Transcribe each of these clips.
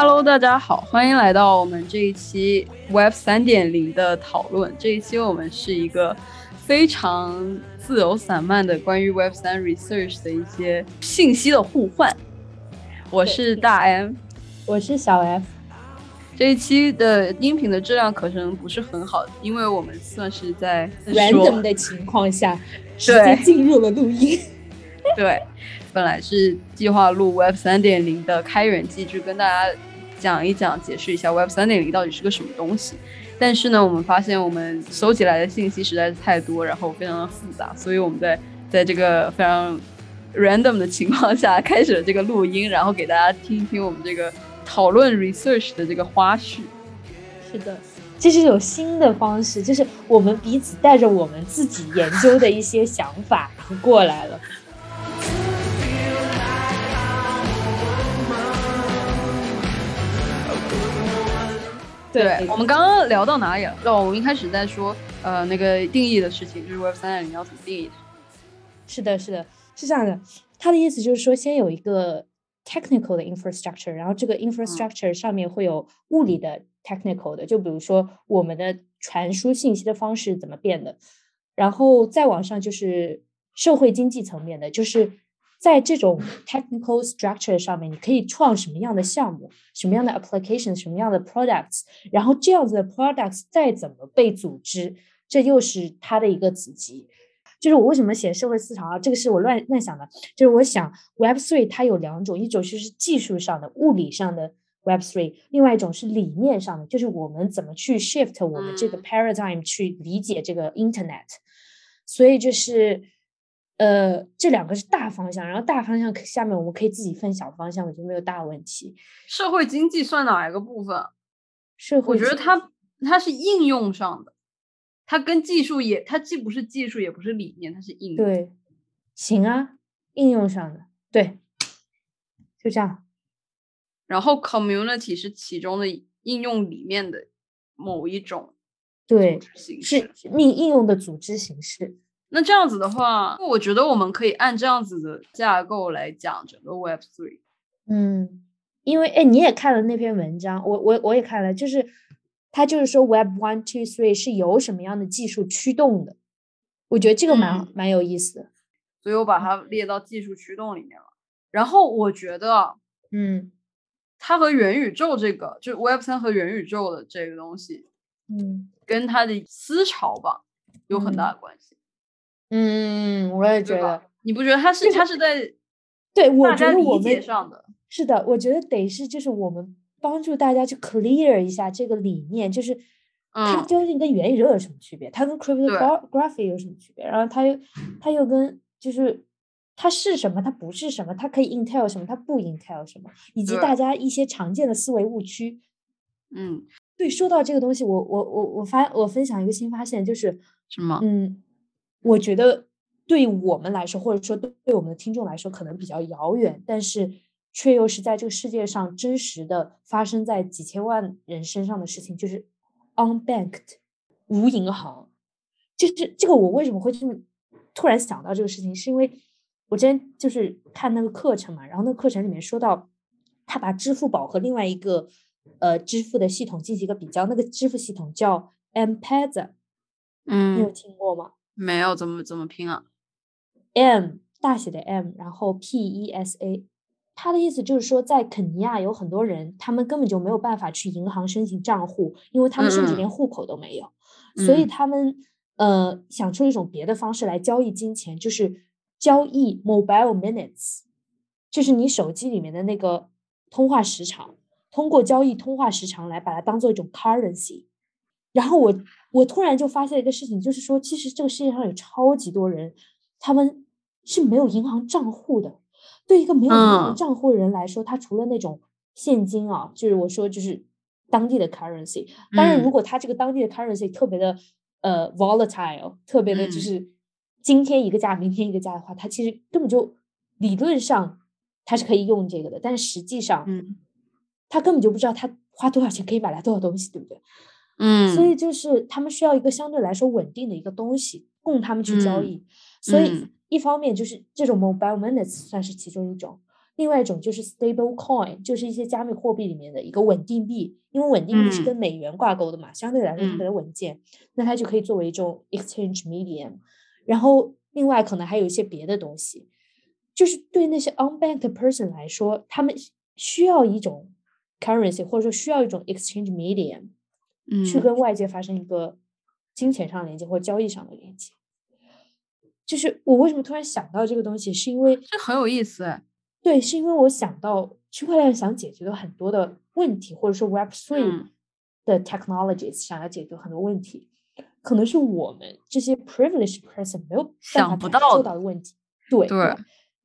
Hello，大家好，欢迎来到我们这一期 Web 三点零的讨论。这一期我们是一个非常自由散漫的关于 Web 三 research 的一些信息的互换。我是大 M，我是小 F。这一期的音频的质量可能不是很好，因为我们算是在 random 的情况下直接进入了录音。对，本来是计划录 Web 三点零的开源机制，跟大家讲一讲、解释一下 Web 三点零到底是个什么东西。但是呢，我们发现我们搜集来的信息实在是太多，然后非常的复杂，所以我们在在这个非常 random 的情况下开始了这个录音，然后给大家听一听我们这个。讨论 research 的这个花絮，是的，这是一种新的方式，就是我们彼此带着我们自己研究的一些想法过来了。对，我们刚刚聊到哪里了？哦，我们一开始在说，呃，那个定义的事情，就是 Web 三点零要怎么定义它？是的，是的，是这样的。他的意思就是说，先有一个。technical 的 infrastructure，然后这个 infrastructure 上面会有物理的 technical 的，就比如说我们的传输信息的方式怎么变的，然后再往上就是社会经济层面的，就是在这种 technical structure 上面，你可以创什么样的项目，什么样的 application，什么样的 products，然后这样子的 products 再怎么被组织，这又是它的一个子集。就是我为什么写社会思潮啊？这个是我乱乱想的。就是我想 Web Three 它有两种，一种就是技术上的、物理上的 Web Three，另外一种是理念上的，就是我们怎么去 shift 我们这个 paradigm 去理解这个 Internet。所以就是呃，这两个是大方向，然后大方向下面我们可以自己分小方向，我觉得没有大问题。社会经济算哪一个部分？社会，我觉得它它是应用上的。它跟技术也，它既不是技术，也不是理念，它是应用。对，行啊，应用上的，对，就这样。然后，community 是其中的应用里面的某一种，对，是应应用的组织形式。那这样子的话，我觉得我们可以按这样子的架构来讲整个 Web Three。嗯，因为哎，你也看了那篇文章，我我我也看了，就是。他就是说，Web One Two Three 是由什么样的技术驱动的？我觉得这个蛮蛮有意思的，所以我把它列到技术驱动里面了。然后我觉得，嗯，它和元宇宙这个，就 Web 三和元宇宙的这个东西，嗯，跟它的思潮吧有很大的关系。嗯，我也觉得，你不觉得他是他是在对我觉得我们上的，是的，我觉得得是就是我们。帮助大家去 clear 一下这个理念，就是它究竟跟元宇宙有什么区别？它跟 cryptography 有什么区别？然后它又它又跟就是它是什么？它不是什么？它可以 intel 什么？它不 intel 什么？以及大家一些常见的思维误区。嗯，对，说到这个东西，我我我我发我分享一个新发现，就是什么？嗯，我觉得对我们来说，或者说对我们的听众来说，可能比较遥远，但是。却又是在这个世界上真实的发生在几千万人身上的事情，就是 unbanked 无银行。就是这个，我为什么会这么突然想到这个事情？是因为我之前就是看那个课程嘛，然后那个课程里面说到，他把支付宝和另外一个呃支付的系统进行一个比较，那个支付系统叫 M-Pesa，嗯，你有听过吗？没有，怎么怎么拼啊？M 大写的 M，然后 P-E-S-A。他的意思就是说，在肯尼亚有很多人，他们根本就没有办法去银行申请账户，因为他们甚至连户口都没有，所以他们呃想出一种别的方式来交易金钱，就是交易 mobile minutes，就是你手机里面的那个通话时长，通过交易通话时长来把它当做一种 currency。然后我我突然就发现一个事情，就是说，其实这个世界上有超级多人，他们是没有银行账户的。对一个没有银行账户的人来说，他除了那种现金啊，就是我说就是当地的 currency。当然，如果他这个当地的 currency 特别的呃 volatile，特别的就是今天一个价，明天一个价的话，他其实根本就理论上他是可以用这个的，但是实际上，嗯，他根本就不知道他花多少钱可以买来多少东西，对不对？嗯，所以就是他们需要一个相对来说稳定的一个东西供他们去交易，所以。一方面就是这种 mobile minutes 算是其中一种，另外一种就是 stable coin，就是一些加密货币里面的一个稳定币，因为稳定币是跟美元挂钩的嘛，相对来说特别的稳健，那它就可以作为一种 exchange medium。然后另外可能还有一些别的东西，就是对那些 unbanked person 来说，他们需要一种 currency，或者说需要一种 exchange medium，嗯，去跟外界发生一个金钱上的连接或交易上的连接。就是我为什么突然想到这个东西，是因为这很有意思。对，是因为我想到区块链想解决的很多的问题，或者说 Web Three 的 technologies 想要解决很多问题，可能是我们这些 privileged person 没有想不到做到的问题。对对，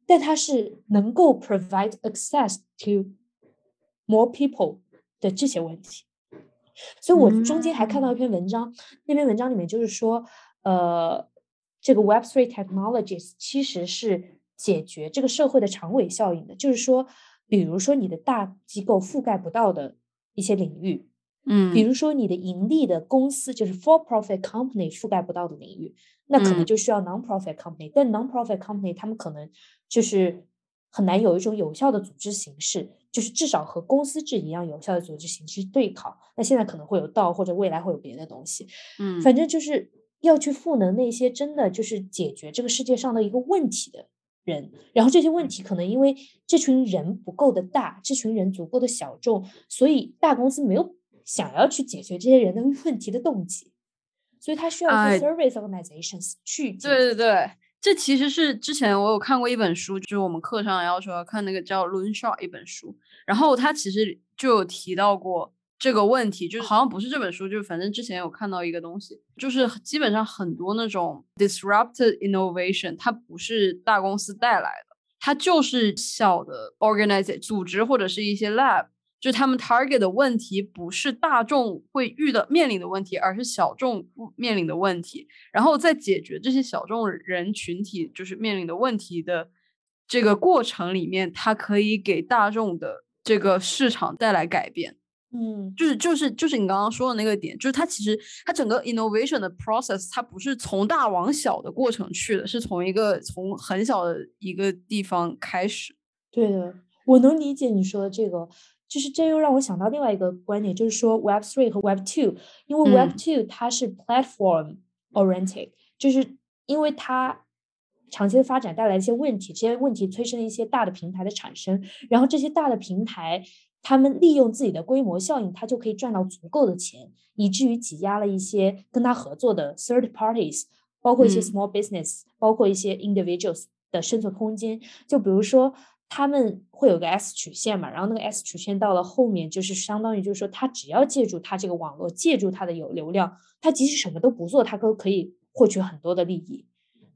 但它是能够 provide access to more people 的这些问题。所以我中间还看到一篇文章，那篇文章里面就是说，呃。这个 Web Three technologies 其实是解决这个社会的长尾效应的，就是说，比如说你的大机构覆盖不到的一些领域，嗯，比如说你的盈利的公司就是 for profit company 覆盖不到的领域，那可能就需要 non-profit company，但 non-profit company 他们可能就是很难有一种有效的组织形式，就是至少和公司制一样有效的组织形式对抗。那现在可能会有道，或者未来会有别的东西，嗯，反正就是。要去赋能那些真的就是解决这个世界上的一个问题的人，然后这些问题可能因为这群人不够的大，这群人足够的小众，所以大公司没有想要去解决这些人的问题的动机，所以他需要 service organizations 去。对对对，这其实是之前我有看过一本书，就是我们课上要求要看那个叫《l u n s h a w 一本书，然后他其实就有提到过。这个问题就好像不是这本书，就是反正之前有看到一个东西，就是基本上很多那种 disrupted innovation，它不是大公司带来的，它就是小的 organization 组织或者是一些 lab，就是他们 target 的问题不是大众会遇到面临的问题，而是小众面临的问题，然后在解决这些小众人群体就是面临的问题的这个过程里面，它可以给大众的这个市场带来改变。嗯，就是就是就是你刚刚说的那个点，就是它其实它整个 innovation 的 process，它不是从大往小的过程去的，是从一个从很小的一个地方开始。对的，我能理解你说的这个，就是这又让我想到另外一个观点，就是说 Web three 和 Web two，因为 Web two 它是 platform oriented，就是因为它长期的发展带来一些问题，这些问题催生了一些大的平台的产生，然后这些大的平台。他们利用自己的规模效应，他就可以赚到足够的钱，以至于挤压了一些跟他合作的 third parties，包括一些 small business，包括一些 individuals 的生存空间。就比如说，他们会有个 S 曲线嘛，然后那个 S 曲线到了后面，就是相当于就是说，他只要借助他这个网络，借助他的有流量，他即使什么都不做，他都可以获取很多的利益。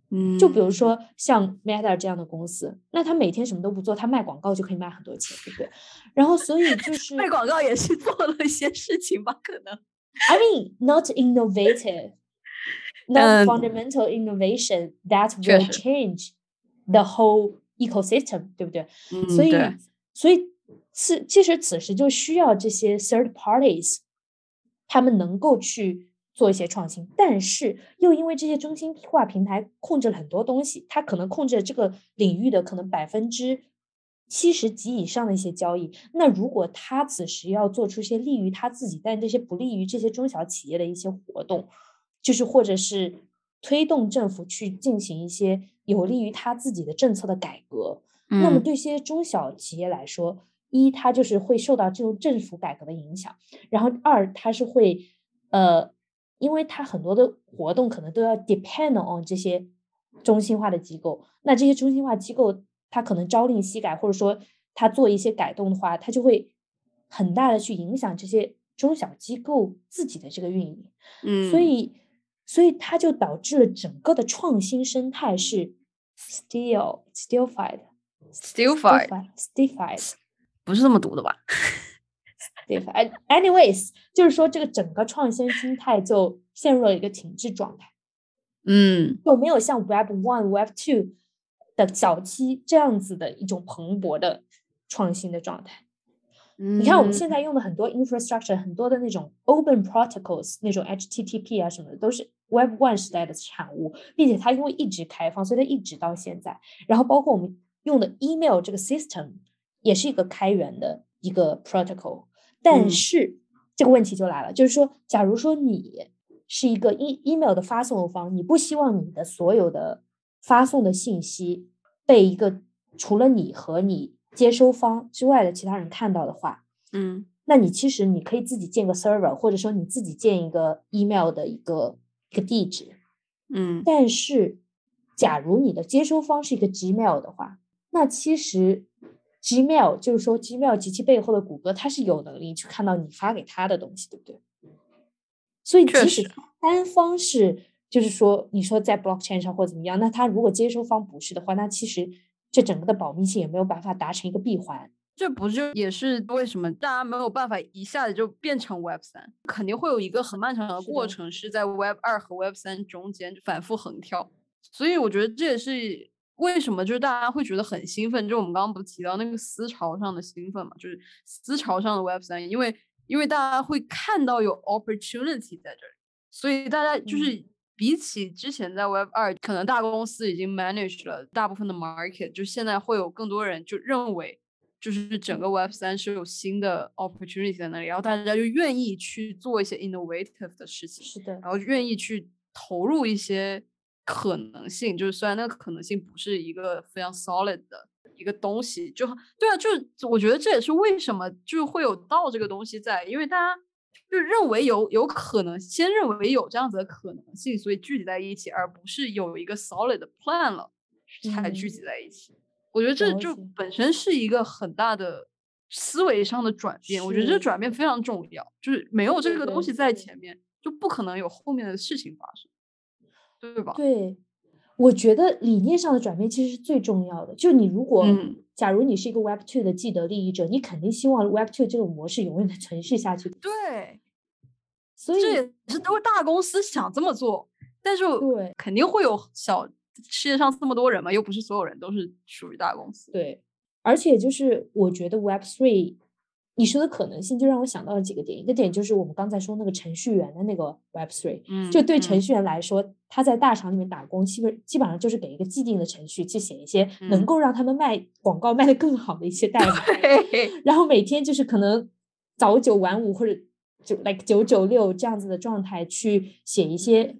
嗯，就比如说像 Meta 这样的公司，那他每天什么都不做，他卖广告就可以卖很多钱，对不对？然后所以就 是卖广告也是做了一些事情吧，可能。I mean, not innovative, not fundamental innovation that will change the whole ecosystem，对不对？所以，所以此其实此时就需要这些 third parties，他们能够去。做一些创新，但是又因为这些中心化平台控制了很多东西，它可能控制了这个领域的可能百分之七十及以上的一些交易。那如果他此时要做出一些利于他自己，但这些不利于这些中小企业的一些活动，就是或者是推动政府去进行一些有利于他自己的政策的改革，那么对一些中小企业来说，一它就是会受到这种政府改革的影响，然后二它是会呃。因为它很多的活动可能都要 depend on 这些中心化的机构，那这些中心化机构它可能朝令夕改，或者说它做一些改动的话，它就会很大的去影响这些中小机构自己的这个运营。嗯，所以所以它就导致了整个的创新生态是 still still fight, still fight, still fight，不是这么读的吧？对吧？anyways，就是说这个整个创新心态就陷入了一个停滞状态，嗯，就没有像 Web One、Web Two 的早期这样子的一种蓬勃的创新的状态。你看我们现在用的很多 infrastructure，很多的那种 open protocols，那种 HTTP 啊什么的，都是 Web One 时代的产物，并且它因为一直开放，所以它一直到现在。然后包括我们用的 email 这个 system。也是一个开源的一个 protocol，但是这个问题就来了，就是说，假如说你是一个 e email 的发送方，你不希望你的所有的发送的信息被一个除了你和你接收方之外的其他人看到的话，嗯，那你其实你可以自己建个 server，或者说你自己建一个 email 的一个一个地址，嗯，但是假如你的接收方是一个 Gmail 的话，那其实 Gmail 就是说 Gmail 及其背后的谷歌，它是有能力去看到你发给他的东西，对不对？所以即使单方是，就是说你说在 blockchain 上或怎么样，那他如果接收方不是的话，那其实这整个的保密性也没有办法达成一个闭环。这不就也是为什么大家没有办法一下子就变成 Web 三？肯定会有一个很漫长的过程，是在 Web 二和 Web 三中间反复横跳。所以我觉得这也是为什么就是大家会觉得很兴奋。就我们刚刚不是提到那个思潮上的兴奋嘛？就是思潮上的 Web 三，因为因为大家会看到有 opportunity 在这里，所以大家就是比起之前在 Web 二，可能大公司已经 manage 了大部分的 market，就现在会有更多人就认为。就是整个 Web 三是有新的 opportunity 在那里，然后大家就愿意去做一些 innovative 的事情，是的，然后愿意去投入一些可能性，就是虽然那个可能性不是一个非常 solid 的一个东西，就对啊，就我觉得这也是为什么就会有道这个东西在，因为大家就认为有有可能，先认为有这样子的可能性，所以聚集在一起，而不是有一个 solid 的 plan 了才聚集在一起。我觉得这就本身是一个很大的思维上的转变，我觉得这转变非常重要。就是没有这个东西在前面，就不可能有后面的事情发生，对吧？对，我觉得理念上的转变其实是最重要的。就你如果，假如你是一个 Web Two 的既得利益者，你肯定希望 Web Two 这种模式永远的存续下去。对，所以这也是都是大公司想这么做，但是对，肯定会有小。世界上这么多人嘛，又不是所有人都是属于大公司。对，而且就是我觉得 Web Three，你说的可能性就让我想到了几个点。一个点就是我们刚才说那个程序员的那个 Web Three，嗯，就对程序员来说，他在大厂里面打工，基本基本上就是给一个既定的程序去写一些能够让他们卖广告卖得更好的一些代码，然后每天就是可能早九晚五或者就 like 九九六这样子的状态去写一些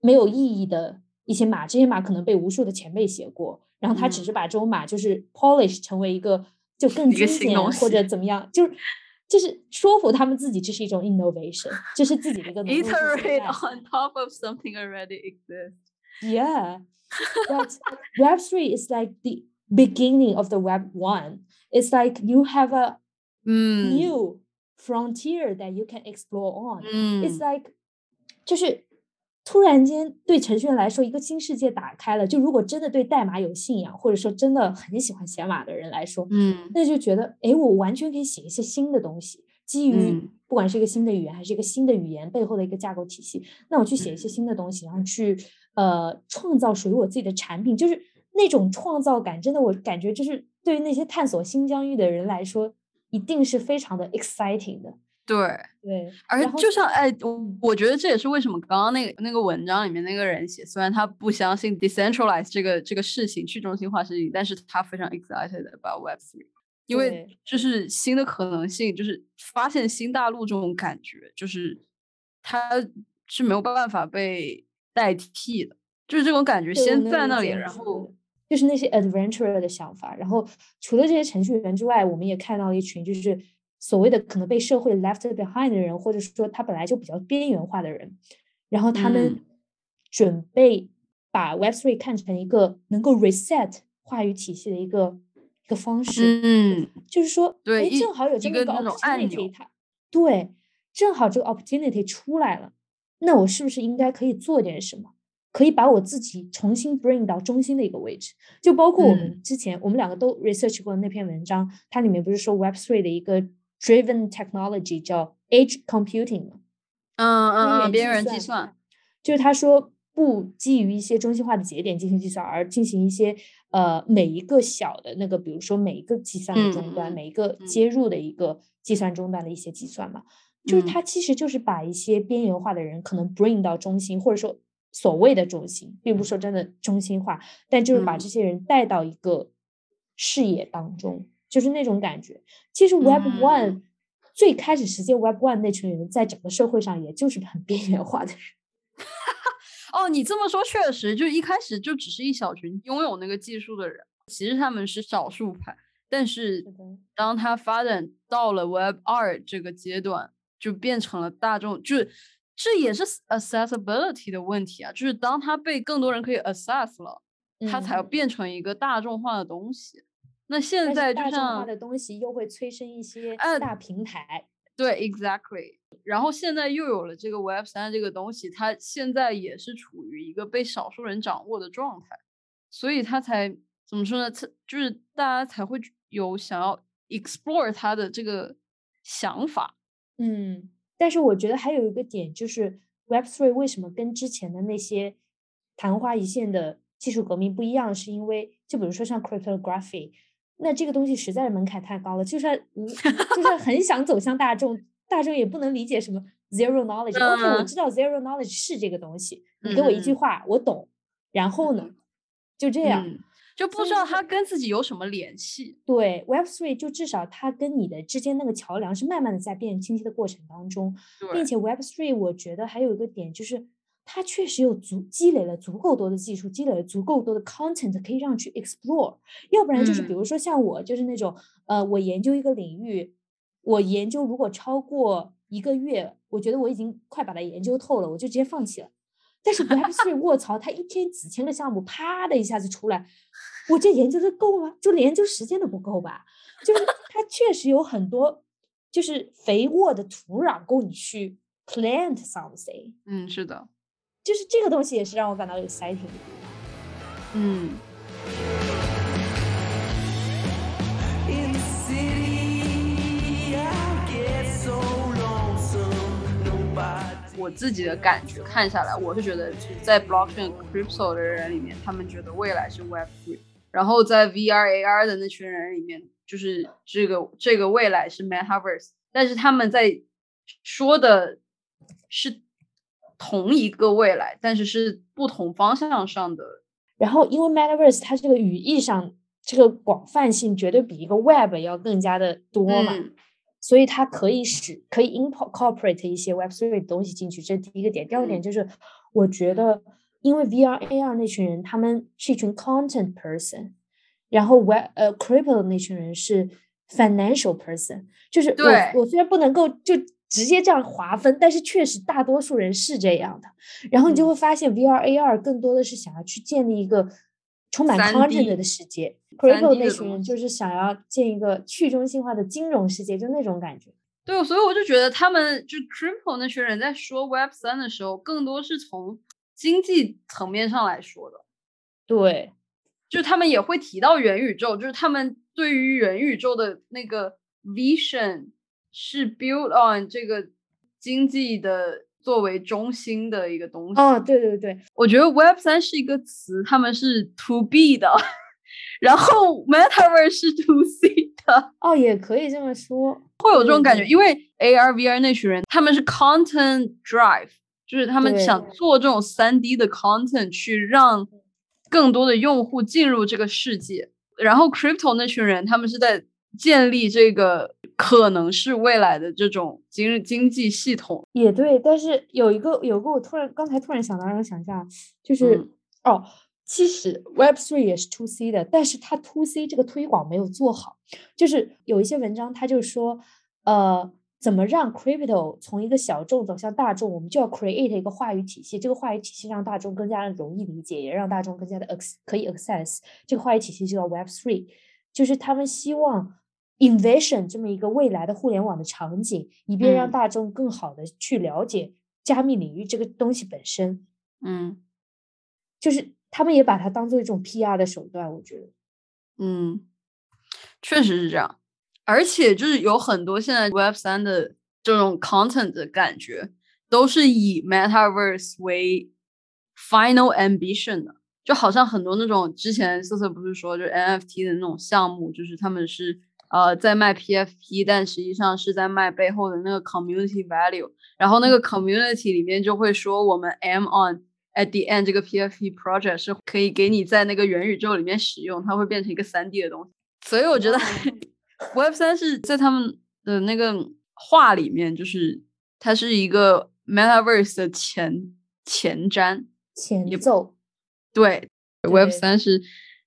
没有意义的。一些码，这些码可能被无数的前辈写过，然后他只是把这种码就是 polish 成为一个就更经典或者怎么样，就是就是说服他们自己这是一种 innovation，这是自己的一个 iterate on top of something already exists. Yeah, but Web three is like the beginning of the Web one. It's like you have a new frontier that you can explore on. It's like 就是。 突然间，对程序员来说，一个新世界打开了。就如果真的对代码有信仰，或者说真的很喜欢写码的人来说，嗯，那就觉得，哎，我完全可以写一些新的东西，基于不管是一个新的语言，还是一个新的语言背后的一个架构体系，那我去写一些新的东西，然后去呃创造属于我自己的产品，就是那种创造感，真的，我感觉就是对于那些探索新疆域的人来说，一定是非常的 exciting 的。对对，而就像哎，我我觉得这也是为什么刚刚那个那个文章里面那个人写，虽然他不相信 decentralize 这个这个事情去中心化事情，但是他非常 excited about Web three，因为就是新的可能性，就是发现新大陆这种感觉，就是它是没有办法被代替的，就是这种感觉先在那里，然后就是那些 adventurer 的想法，然后除了这些程序员之外，我们也看到一群就是。所谓的可能被社会 left behind 的人，或者说他本来就比较边缘化的人，然后他们准备把 Web three 看成一个能够 reset 话语体系的一个一个方式。嗯，就是说，对，正好有这么一个 opportunity，它对，正好这个 opportunity 出来了，那我是不是应该可以做点什么？可以把我自己重新 bring 到中心的一个位置，就包括我们之前我们两个都 research 过的那篇文章，它里面不是说 Web three 的一个。Driven technology 叫 Edge Computing 嘛，嗯嗯嗯，边缘计算，就是他说不基于一些中心化的节点进行计算，而进行一些呃每一个小的那个，比如说每一个计算的终端，每一个接入的一个计算终端的一些计算嘛，就是它其实就是把一些边缘化的人可能 bring 到中心，或者说所谓的中心，并不是说真的中心化，但就是把这些人带到一个视野当中。就是那种感觉。其实 Web One 最开始实践 Web One 那群人，在整个社会上也就是很边缘化的人。哦，你这么说确实，就一开始就只是一小群拥有那个技术的人，其实他们是少数派。但是当他发展到了 Web 二这个阶段，就变成了大众，就是这也是 accessibility 的问题啊，就是当他被更多人可以 access 了，它才变成一个大众化的东西。那现在就像的东西又会催生一些大平台，对，exactly。然后现在又有了这个 Web 三这个东西，它现在也是处于一个被少数人掌握的状态，所以它才怎么说呢？它就是大家才会有想要 explore 它的这个想法。嗯，但是我觉得还有一个点就是 Web three 为什么跟之前的那些昙花一现的技术革命不一样？是因为就比如说像 cryptography。那这个东西实在是门槛太高了，就算无，就算很想走向大众，大众也不能理解什么 zero knowledge。OK，我知道 zero knowledge 是这个东西，你给我一句话，我懂。然后呢，就这样，就不知道它跟自己有什么联系。对，Web three 就至少它跟你的之间那个桥梁是慢慢的在变清晰的过程当中，并且 Web three 我觉得还有一个点就是。他确实有足积累了足够多的技术，积累了足够多的 content 可以让去 explore。要不然就是比如说像我，就是那种呃，我研究一个领域，我研究如果超过一个月，我觉得我已经快把它研究透了，我就直接放弃了。但是 Web Three，卧槽，他一天几千个项目，啪的一下子出来，我这研究的够吗？就研究时间都不够吧？就是它确实有很多，就是肥沃的土壤供你去 plant something。嗯，是的。就是这个东西也是让我感到 exciting。嗯。我自己的感觉看下来，我是觉得在 blockchain crypto 的人里面，他们觉得未来是 Web three，然后在 VR AR 的那群人里面，就是这个这个未来是 Metaverse，但是他们在说的是。同一个未来，但是是不同方向上的。然后，因为 Metaverse 它这个语义上这个广泛性绝对比一个 Web 要更加的多嘛，所以它可以使可以 incorporate 一些 Web three 的东西进去。这是第一个点。第二个点就是，我觉得因为 VR AR 那群人他们是一群 content person，然后 Web 呃 Crypto 那群人是 financial person，就是我我虽然不能够就。直接这样划分，但是确实大多数人是这样的。然后你就会发现，VR AR 更多的是想要去建立一个充满 content 的世界。Crypto 那群人就是想要建一个去中心化的金融世界，就那种感觉。对，所以我就觉得他们就 Crypto 那群人在说 Web 三的时候，更多是从经济层面上来说的。对，就他们也会提到元宇宙，就是他们对于元宇宙的那个 vision。是 build on 这个经济的作为中心的一个东西。哦，对对对，我觉得 Web 三是一个词，他们是 to B 的，然后 Metaverse 是 to C 的。哦，也可以这么说，会有这种感觉，因为 AR VR 那群人他们是 content drive，就是他们想做这种三 D 的 content，去让更多的用户进入这个世界。然后 Crypto 那群人，他们是在建立这个。可能是未来的这种经经济系统。也对，但是有一个有个我突然刚才突然想到，让我想一下，就是哦，其实 Web Three 也是 To C 的，但是它 To C 这个推广没有做好，就是有一些文章他就说，呃，怎么让 Crypto 从一个小众走向大众，我们就要 create 一个话语体系，这个话语体系让大众更加的容易理解，也让大众更加的 ac 可以 access 这个话语体系就叫 Web Three，就是他们希望。Invasion 这么一个未来的互联网的场景，以便让大众更好的去了解加密领域这个东西本身。嗯，就是他们也把它当做一种 PR 的手段，我觉得。嗯，确实是这样。而且就是有很多现在 Web 三的这种 content 的感觉，都是以 Metaverse 为 final ambition 的，就好像很多那种之前瑟瑟不是说，就是 NFT 的那种项目，就是他们是。呃，在卖 PFP，但实际上是在卖背后的那个 community value。然后那个 community 里面就会说，我们 M on at the end 这个 PFP project 是可以给你在那个元宇宙里面使用，它会变成一个三 D 的东西。所以我觉得 Web 三是在他们的那个话里面，就是它是一个 Metaverse 的前前瞻前奏。对，Web 三是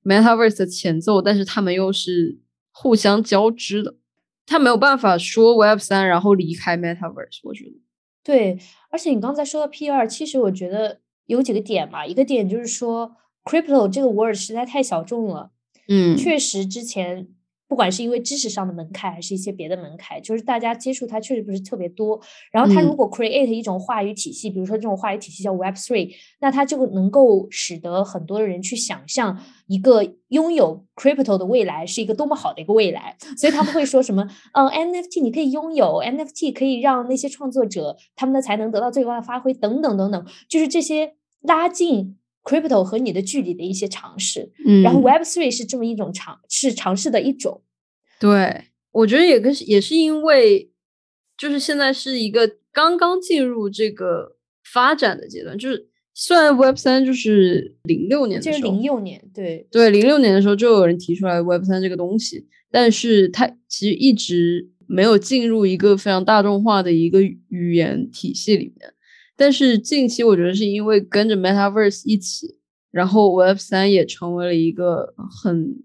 Metaverse 的前奏，但是他们又是互相交织的。他没有办法说 Web 三，然后离开 Metaverse。我觉得，对。而且你刚才说到 P 二，其实我觉得有几个点吧。一个点就是说，Crypto 这个 word 实在太小众了。嗯，确实之前。不管是因为知识上的门槛，还是一些别的门槛，就是大家接触它确实不是特别多。然后它如果 create 一种话语体系，比如说这种话语体系叫 Web Three，那它就能够使得很多的人去想象一个拥有 crypto 的未来是一个多么好的一个未来。所以他们会说什么，嗯，NFT 你可以拥有，NFT 可以让那些创作者他们的才能得到最高的发挥，等等等等，就是这些拉近。Crypto 和你的距离的一些尝试，嗯，然后 Web Three 是这么一种尝是尝试的一种，对我觉得也跟也是因为，就是现在是一个刚刚进入这个发展的阶段，就是虽然 Web 三就是零六年的时候，零六年，对对，零六年的时候就有人提出来 Web 三这个东西，但是它其实一直没有进入一个非常大众化的一个语言体系里面。但是近期我觉得是因为跟着 Metaverse 一起，然后 Web 三也成为了一个很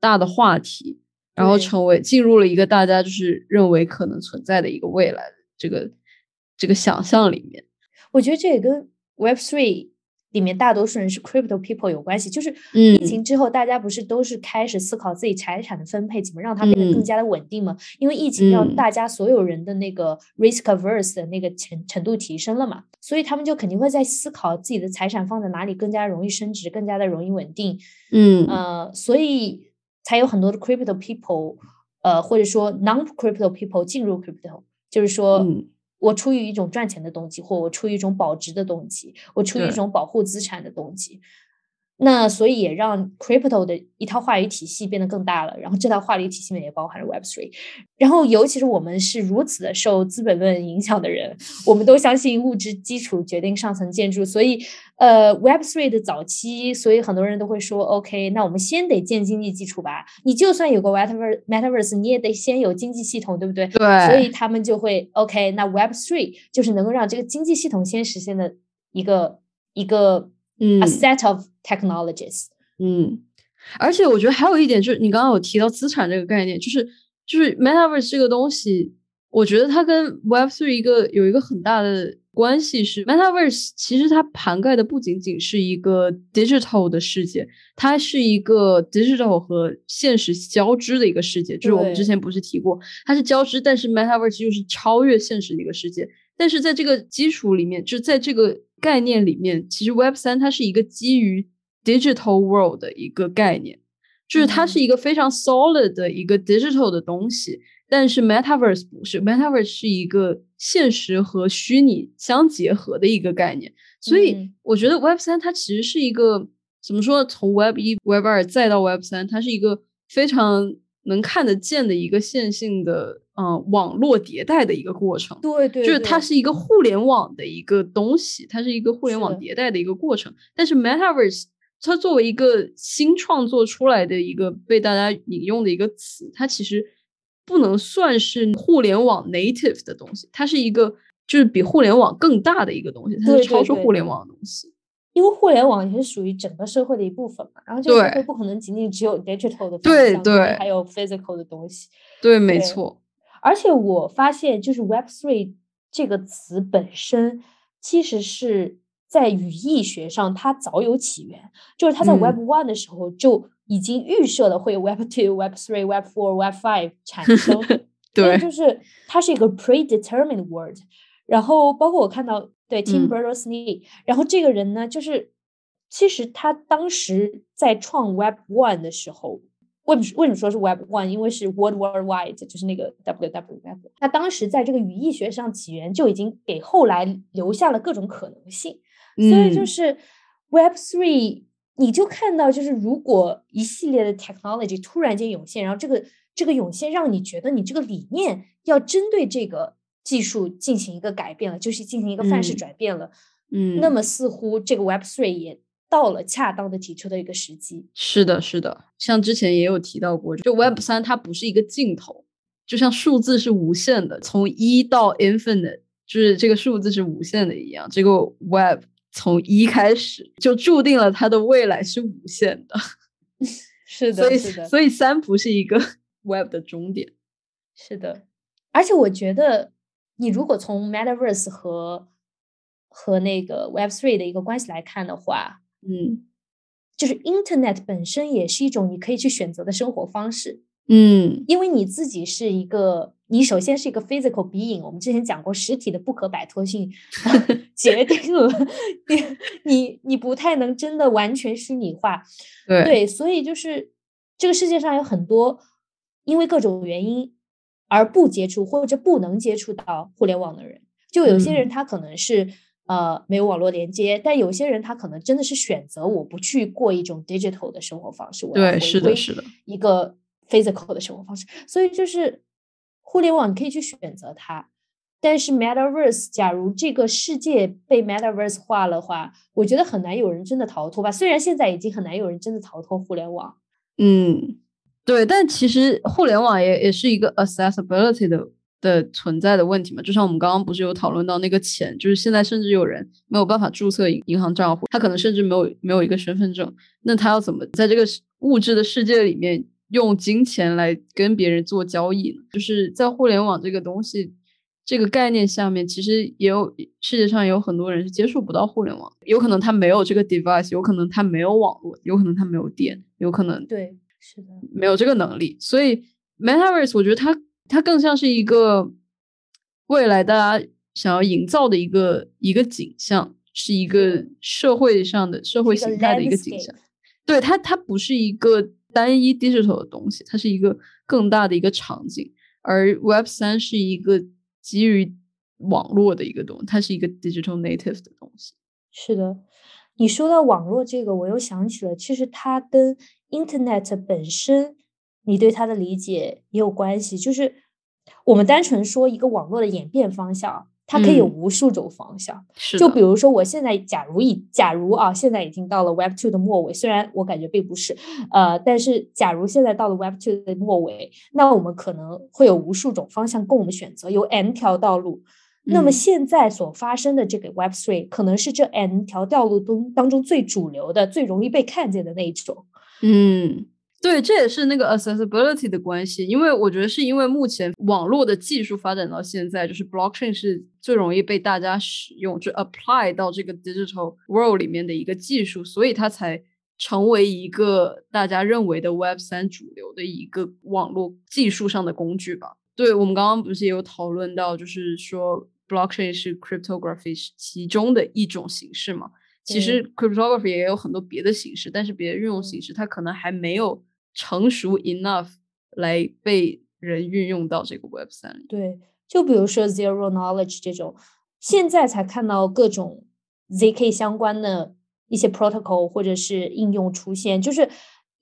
大的话题，然后成为进入了一个大家就是认为可能存在的一个未来这个这个想象里面。我觉得这也跟 Web three。里面大多数人是 crypto people 有关系，就是疫情之后，大家不是都是开始思考自己财产的分配，怎么让它变得更加的稳定吗？因为疫情让大家所有人的那个 risk averse 的那个程程度提升了嘛，所以他们就肯定会在思考自己的财产放在哪里更加容易升值，更加的容易稳定。嗯呃，所以才有很多的 crypto people，呃，或者说 non crypto people 进入 crypto，就是说。我出于一种赚钱的动机，或我出于一种保值的动机，我出于一种保护资产的动机。那所以也让 crypto 的一套话语体系变得更大了，然后这套话语体系里面也包含了 Web three，然后尤其是我们是如此的受资本论影响的人，我们都相信物质基础决定上层建筑，所以呃 Web three 的早期，所以很多人都会说 OK，那我们先得建经济基础吧，你就算有个 Metaverse Metaverse，你也得先有经济系统，对不对？对，所以他们就会 OK，那 Web three 就是能够让这个经济系统先实现的一个一个。嗯，a set of technologies。嗯，而且我觉得还有一点就是，你刚刚有提到资产这个概念，就是就是 metaverse 这个东西，我觉得它跟 Web three 一个有一个很大的关系是，metaverse 其实它涵盖的不仅仅是一个 digital 的世界，它是一个 digital 和现实交织的一个世界。就是我们之前不是提过，它是交织，但是 metaverse 又是超越现实的一个世界。但是在这个基础里面，就在这个。概念里面，其实 Web 三它是一个基于 digital world 的一个概念，就是它是一个非常 solid 的一个 digital 的东西。但是 Metaverse 不是，Metaverse 是一个现实和虚拟相结合的一个概念。所以我觉得 Web 三它其实是一个怎么说？从 Web 一、Web 二再到 Web 三，它是一个非常能看得见的一个线性的。嗯，网络迭代的一个过程，对对，就是它是一个互联网的一个东西，它是一个互联网迭代的一个过程。但是 Metaverse 它作为一个新创作出来的一个被大家引用的一个词，它其实不能算是互联网 native 的东西，它是一个就是比互联网更大的一个东西，它是超出互联网的东西。因为互联网也是属于整个社会的一部分嘛，然后这个社会不可能仅仅只有 digital 的对对，还有 physical 的东西。对，没错。而且我发现，就是 Web three 这个词本身，其实是在语义学上它早有起源，就是它在 Web one 的时候就已经预设了会有 Web two、Web three、Web four、Web five 产生。对，就是它是一个 predetermined word。然后包括我看到对 Tim Berners-Lee，然后这个人呢，就是其实他当时在创 Web one 的时候。为为什么说是 Web One？因为是 World Wide，就是那个 WWW。那当时在这个语义学上起源就已经给后来留下了各种可能性。所以就是 Web Three，你就看到就是如果一系列的 technology 突然间涌现，然后这个这个涌现让你觉得你这个理念要针对这个技术进行一个改变了，就是进行一个范式转变了。嗯，那么似乎这个 Web Three 也到了恰当的提出的一个时机。是的，是的，像之前也有提到过，就 Web 三它不是一个尽头，就像数字是无限的，从一到 infinite，就是这个数字是无限的一样，这个 Web 从一开始就注定了它的未来是无限的。是的，所以所以三不是一个 Web 的终点。是的，而且我觉得，你如果从 Metaverse 和和那个 Web Three 的一个关系来看的话，嗯。就是 Internet 本身也是一种你可以去选择的生活方式，嗯。因为你自己是一个，你首先是一个 physical being，我们之前讲过，实体的不可摆脱性 决定了你你你不太能真的完全虚拟化，对。对，所以就是这个世界上有很多因为各种原因而不接触或者不能接触到互联网的人，就有些人嗯。他可能是、呃没有网络连接，但有些人他可能真的是选择我不去过一种 digital 的生活方式，我要对回归是的是的一个 physical 的生活方式，所以就是互联网你可以去选择它。但是 Metaverse，假如这个世界被 Metaverse 化了话，我觉得很难有人真的逃脱吧。虽然现在已经很难有人真的逃脱互联网，嗯，对，但其实互联网也也是一个 accessibility 的的存在的问题嘛。就像我们刚刚不是有讨论到那个钱，就是现在甚至有人没有办法注册银银行账户，他可能甚至没有没有一个身份证，那他要怎么在这个物质的世界里面用金钱来跟别人做交易呢？就是在互联网这个东西。这个概念下面，其实也有世界上也有很多人是接触不到互联网，有可能他没有这个 device，有可能他没有网络，有可能他没有电，有可能对，是的，没有这个能力，所以 Metaverse 我觉得它它更像是一个未来大家想要营造的一个一个景象，是一个社会上的社会形态的一个景象。对它，它不是一个单一 digital 的东西，它是一个更大的一个场景。而 Web 三是一个基于网络的一个东西，它是一个 digital native 的东西。是的，你说到网络这个，我又想起了，其实它跟 Internet 本身，你对它的理解也有关系。就是我们单纯说一个网络的演变方向，它可以有嗯无数种方向。就比如说，我现在假如已假如啊，现在已经到了 Web Two 的末尾，虽然我感觉并不是，呃，但是假如现在到了 Web Two 的末尾，那我们可能会有无数种方向供我们选择，有 N 条道路。那么嗯现在所发生的这个 Web Three，可能是这 N 条道路中当中最主流的、最容易被看见的那一种。嗯，对，这也是那个 accessibility 的关系，因为我觉得是因为目前网络的技术发展到现在，就是 blockchain 是最容易被大家使用，就 apply 到这个 digital world 里面的一个技术，所以它才成为一个大家认为的 Web 三主流的一个网络技术上的工具吧。对，我们刚刚不是也有讨论到，就是说 blockchain 是 cryptography 其中的一种形式嘛。其实 cryptography 也有很多别的形式，但是别的运用形式它可能还没有成熟 enough 来被人运用到这个 Web 三里。对，就比如说 Zero Knowledge 这种，现在才看到各种 ZK 相关的一些 protocol 或者是应用出现，就是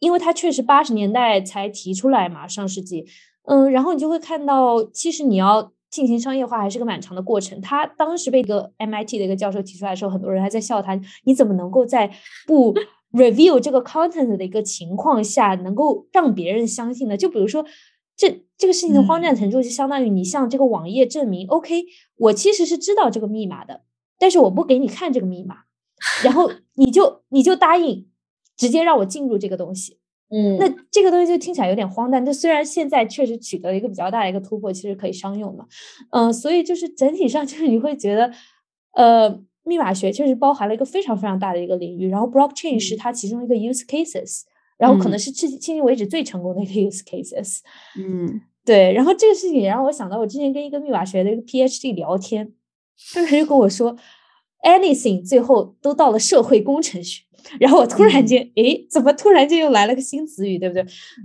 因为它确实八十年代才提出来嘛，上世纪，嗯，然后你就会看到，其实你要进行商业化还是个蛮长的过程。他当时被一个 MIT 的一个教授提出来的时候，很多人还在笑他，你怎么能够在不 review 这个 content 的一个情况下，能够让别人相信的？就比如说。这这个事情的荒诞程度，就相当于你向这个网页证明、o k 我其实是知道这个密码的，但是我不给你看这个密码，然后你就你就答应直接让我进入这个东西。嗯那这个东西就听起来有点荒诞，但虽然现在确实取得了一个比较大的一个突破，其实可以商用嘛，嗯、所以就是整体上就是你会觉得，呃，密码学确实包含了一个非常非常大的一个领域，然后 blockchain 是嗯。它其中一个 use cases，然后可能嗯。是至迄今为止最成功的一个 use cases，嗯。对，然后这个事情也让我想到，我之前跟一个密码学的一个 PhD 聊天，他就跟我说，anything 最后都到了社会工程学。然后我突然嗯。间，诶，怎么突然间又来了个新词语，对不对？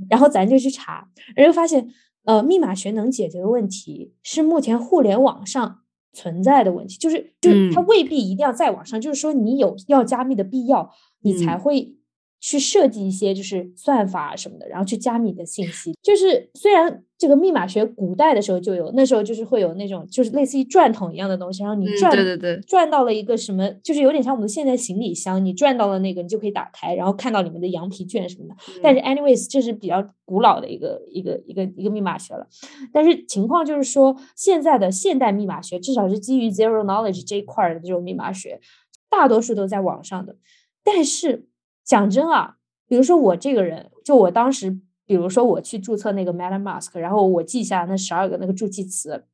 然后咱就去查，然后发现，呃，密码学能解决的问题是目前互联网上存在的问题，就是就是它嗯。未必一定要再往上，就是说你有要加密的必要，你才嗯。会去设计一些就是算法什么的，然后去加密的信息。就是虽然这个密码学古代的时候就有，那时候就是会有那种就是类似于转筒一样的东西，然后你转，对对对，转到了一个什么，就是有点像我们现在行李箱，你转到了那个，你就可以打开，然后看到里面的羊皮卷什么的。但是，anyways，这是比较古老的一个一个一个一个密码学了。但是情况就是说，现在的现代密码学，至少是基于 zero knowledge 这一块的这种密码学，大多数都在网上的。但是讲真啊，比如说我这个人，就我当时，比如说我去注册那个 MetaMask，然后我记下那十二个那个助记词，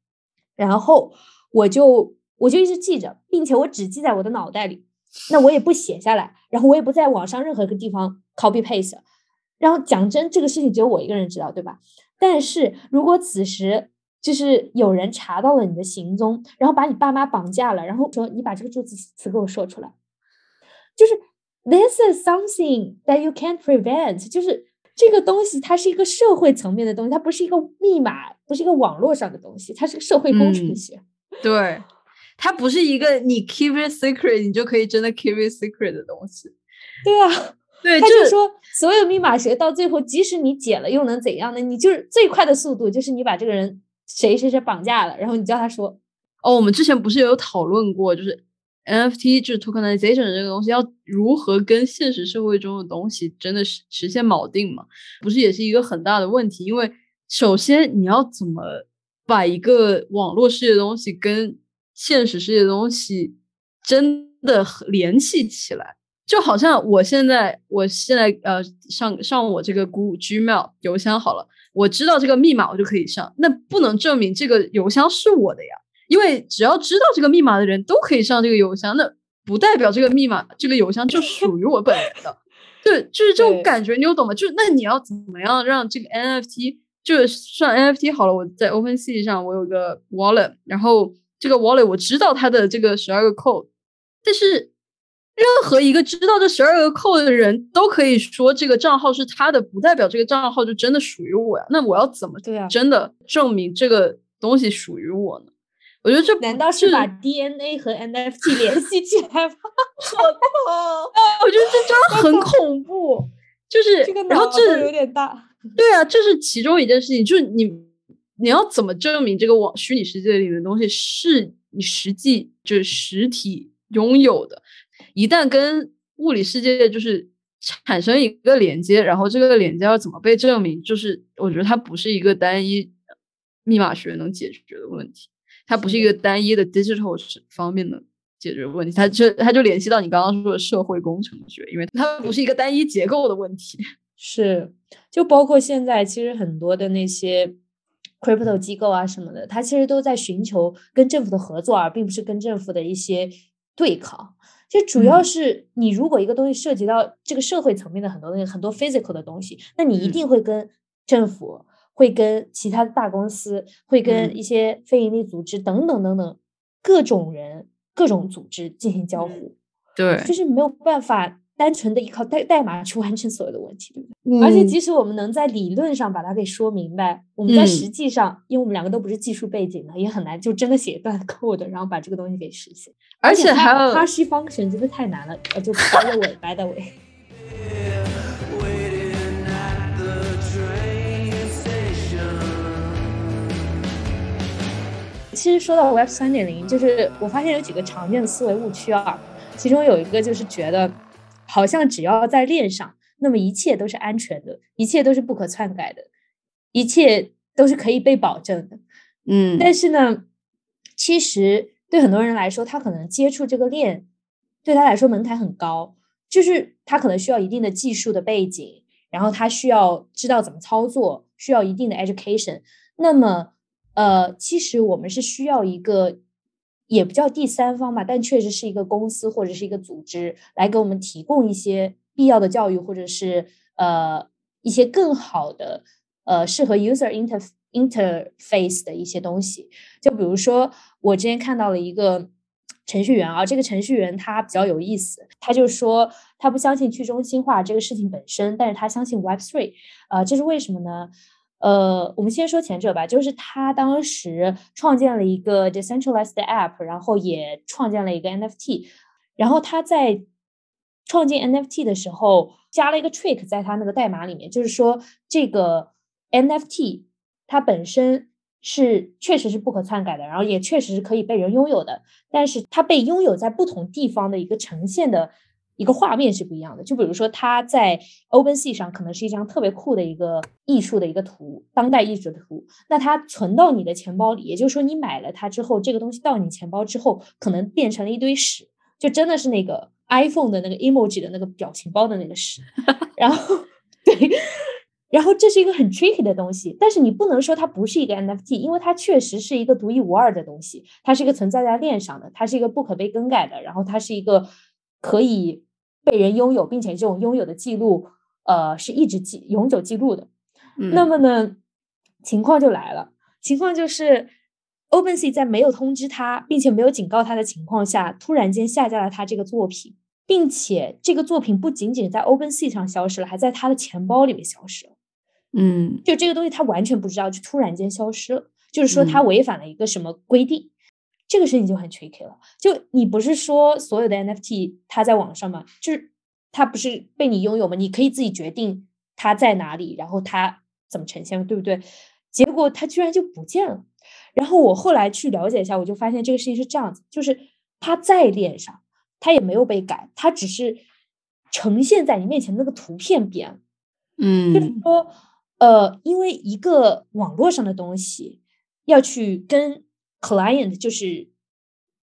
然后我就我就一直记着，并且我只记在我的脑袋里，那我也不写下来，然后我也不在网上任何一个地方 copy paste。然后讲真，这个事情只有我一个人知道，对吧？但是如果此时就是有人查到了你的行踪，然后把你爸妈绑架了，然后说你把这个助记词给我说出来，就是。This is something that you can't prevent，就是这个东西，它是一个社会层面的东西，它不是一个密码，不是一个网络上的东西，它是个社会工程学。对，它不是一个你 keep it secret，你就可以真的 keep it secret 的东西。对啊，对，他就说所有密码学到最后，即使你解了，又能怎样呢？你就是最快的速度，就是你把这个人谁谁谁绑架了，然后你叫他说，哦，我们之前不是有讨论过，就是。NFT 就是 tokenization 这个东西，要如何跟现实社会中的东西真的是实现锚定嘛？不是也是一个很大的问题。因为首先你要怎么把一个网络世界的东西跟现实世界的东西真的联系起来？就好像我现在，我现在呃上上我这个 Google Gmail 邮箱好了，我知道这个密码我就可以上，那不能证明这个邮箱是我的呀。因为只要知道这个密码的人都可以上这个邮箱，那不代表这个密码这个邮箱就属于我本人的。对，就是这种感觉，你有懂吗？就是那你要怎么样让这个 NFT 就是算 NFT 好了？我在 OpenSea 上我有个 Wallet，然后这个 Wallet 我知道它的这个十二个 code，但是任何一个知道这十二个 code 的人都可以说这个账号是他的，不代表这个账号就真的属于我呀。那我要怎么对啊？真的证明这个东西属于我呢？我觉得这难道是把 DNA 和 NFT 联系起来吗？可怕！我觉得这真的很恐怖。就是，然后这有点大。对啊，这是其中一件事情。就是你，你要怎么证明这个网虚拟世界里的东西是你实际就是实体拥有的？一旦跟物理世界就是产生一个连接，然后这个连接要怎么被证明？就是我觉得它不是一个单一密码学能解决的问题。它不是一个单一的 digital 方面的解决问题，它就它就联系到你刚刚说的社会工程学，因为它不是一个单一结构的问题。是，就包括现在其实很多的那些 crypto 机构啊什么的，它其实都在寻求跟政府的合作，而并不是跟政府的一些对抗。就主要是你如果一个东西涉及到这个社会层面的很多东西，很多 physical 的东西，那你一定会跟政府。会跟其他的大公司，会跟一些非营利组织等等等等各种人、各种组织进行交互，对，就是没有办法单纯的依靠代代码去完成所有的问题，对不对？而且即使我们能在理论上把它给说明白，我们在实际上，因为我们两个都不是技术背景的，也很难就真的写一段 code，然后把这个东西给实现。而且还有哈希方程真的太难了，呃，就白的尾，白的尾。其实说到 Web 三点零，就是我发现有几个常见的思维误区啊。其中有一个就是觉得，好像只要在链上，那么一切都是安全的，一切都是不可篡改的，一切都是可以被保证的。嗯，但是呢，其实对很多人来说，他可能接触这个链，对他来说门槛很高，就是他可能需要一定的技术的背景，然后他需要知道怎么操作，需要一定的 education。那么呃，其实我们是需要一个，也不叫第三方吧，但确实是一个公司或者是一个组织来给我们提供一些必要的教育，或者是呃一些更好的呃适合 user inter interface 的一些东西。就比如说，我之前看到了一个程序员啊，这个程序员他比较有意思，他就说他不相信去中心化这个事情本身，但是他相信 Web three，呃，这是为什么呢？呃，我们先说前者吧，就是他当时创建了一个 decentralized app，然后也创建了一个 NFT，然后他在创建 NFT 的时候加了一个 trick 在他那个代码里面，就是说这个 NFT 它本身是确实是不可篡改的，然后也确实是可以被人拥有的，但是它被拥有在不同地方的一个呈现的。一个画面是不一样的，就比如说它在 OpenSea 上可能是一张特别酷的一个艺术的一个图，当代艺术的图。那它存到你的钱包里，也就是说你买了它之后，这个东西到你钱包之后，可能变成了一堆屎，就真的是那个 iPhone 的那个 emoji 的那个表情包的那个屎。然后对，然后这是一个很 tricky 的东西，但是你不能说它不是一个 NFT，因为它确实是一个独一无二的东西，它是一个存在在链上的，它是一个不可被更改的，然后它是一个可以。被人拥有，并且这种拥有的记录，呃，是一直记永久记录的。那么呢，情况就来了，情况就是，OpenSea 在没有通知他，并且没有警告他的情况下，突然间下架了他这个作品，并且这个作品不仅仅在 OpenSea 上消失了，还在他的钱包里面消失了。嗯，就这个东西他完全不知道，就突然间消失了，就是说他违反了一个什么规定。这个事情就很 tricky 了，就你不是说所有的 NFT 它在网上吗？就是它不是被你拥有吗？你可以自己决定它在哪里，然后它怎么呈现，对不对？结果它居然就不见了。然后我后来去了解一下，我就发现这个事情是这样子，就是它在链上，它也没有被改，它只是呈现在你面前那个图片变了。嗯，就是说，呃，因为一个网络上的东西要去跟 Client 就是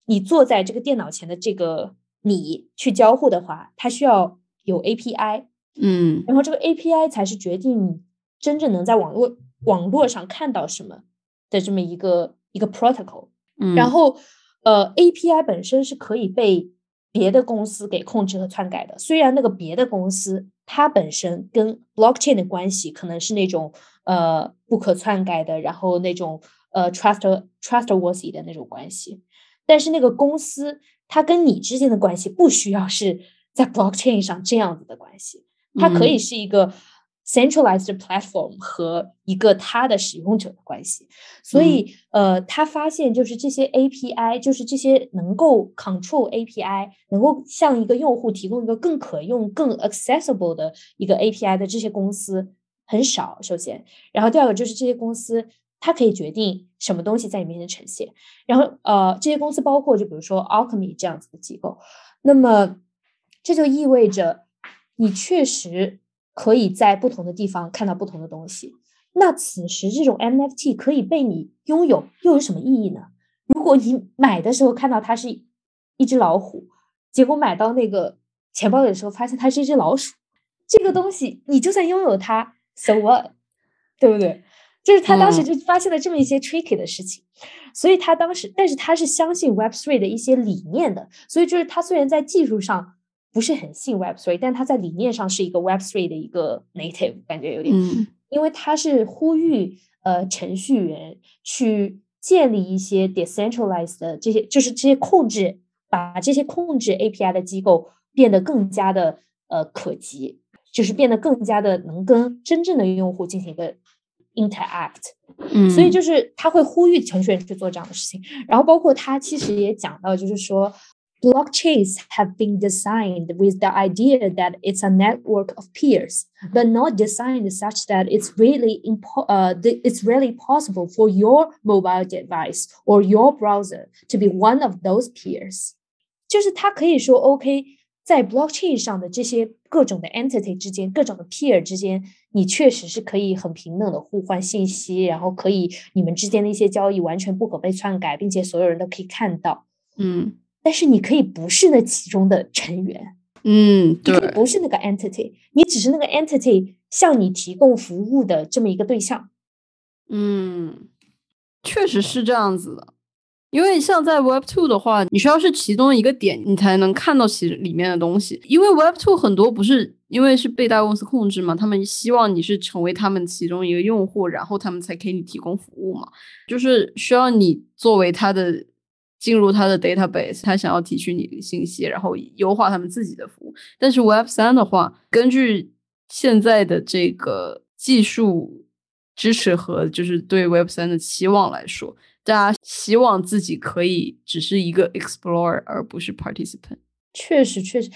你坐在这个电脑前的这个你去交互的话，它需要有 API，嗯，然后这个 API 才是决定你真正能在网络网络上看到什么的这么一个一个 protocol 嗯。然后呃，API 本身是可以被别的公司给控制和篡改的。虽然那个别的公司它本身跟 blockchain 的关系可能是那种呃不可篡改的，然后那种。呃，trust trustworthy 的那种关系，但是那个公司它跟你之间的关系不需要是在 blockchain 上这样子的关系，它可以是一个 centralized platform 和一个它的使用者的关系。所以，呃，他发现就是这些 API，就是这些能够 control API，能够向一个用户提供一个更可用、更 accessible 的一个 API 的这些公司很少。首先，然后第二个就是这些公司。它可以决定什么东西在你面前呈现，然后呃，这些公司包括就比如说 Alchemy 这样子的机构，那么这就意味着你确实可以在不同的地方看到不同的东西。那此时这种 NFT 可以被你拥有，又有什么意义呢？如果你买的时候看到它是一只老虎，结果买到那个钱包里的时候发现它是一只老鼠，这个东西你就算拥有它，so what，对不对？就是他当时就发现了这么一些 tricky 的事情，所以他当时，但是他是相信 Web Three 的一些理念的，所以就是他虽然在技术上不是很信 Web Three，但他在理念上是一个 Web Three 的一个 native，感觉有点，因为他是呼吁呃程序员去建立一些 decentralized 的这些，就是这些控制，把这些控制 API 的机构变得更加的呃可及，就是变得更加的能跟真正的用户进行一个。interact，嗯，所以就是他会呼吁程序员去做这样的事情，然后包括他其实也讲到，就是说，blockchains have been designed with the idea that it's a network of peers, but not designed such that it's really impo- uh, it's really possible for your mobile device or your browser to be one of those peers。就是他可以说 OK，在 blockchain 上的这些各种的 entity 之间，各种的 peer 之间。 你确实是可以很平等的互换信息，然后可以你们之间的一些交易完全不可被篡改，并且所有人都可以看到。嗯，但是你可以不是那其中的成员。嗯，对，不是那个 entity，你只是那个 entity 向你提供服务的这么一个对象。嗯，确实是这样子的。因为像在 Web Two 的话，你需要是其中一个点，你才能看到其里面的东西。因为 Web Two 很多不是因为是被大公司控制嘛，他们希望你是成为他们其中一个用户，然后他们才给你提供服务嘛。就是需要你作为他的进入他的 database，他想要提取你的信息，然后优化他们自己的服务。但是 Web 三的话，根据现在的这个技术支持和就是对 Web 三的期望来说。大家希望自己可以只是一个 explorer，而不是 participant。确实，确实，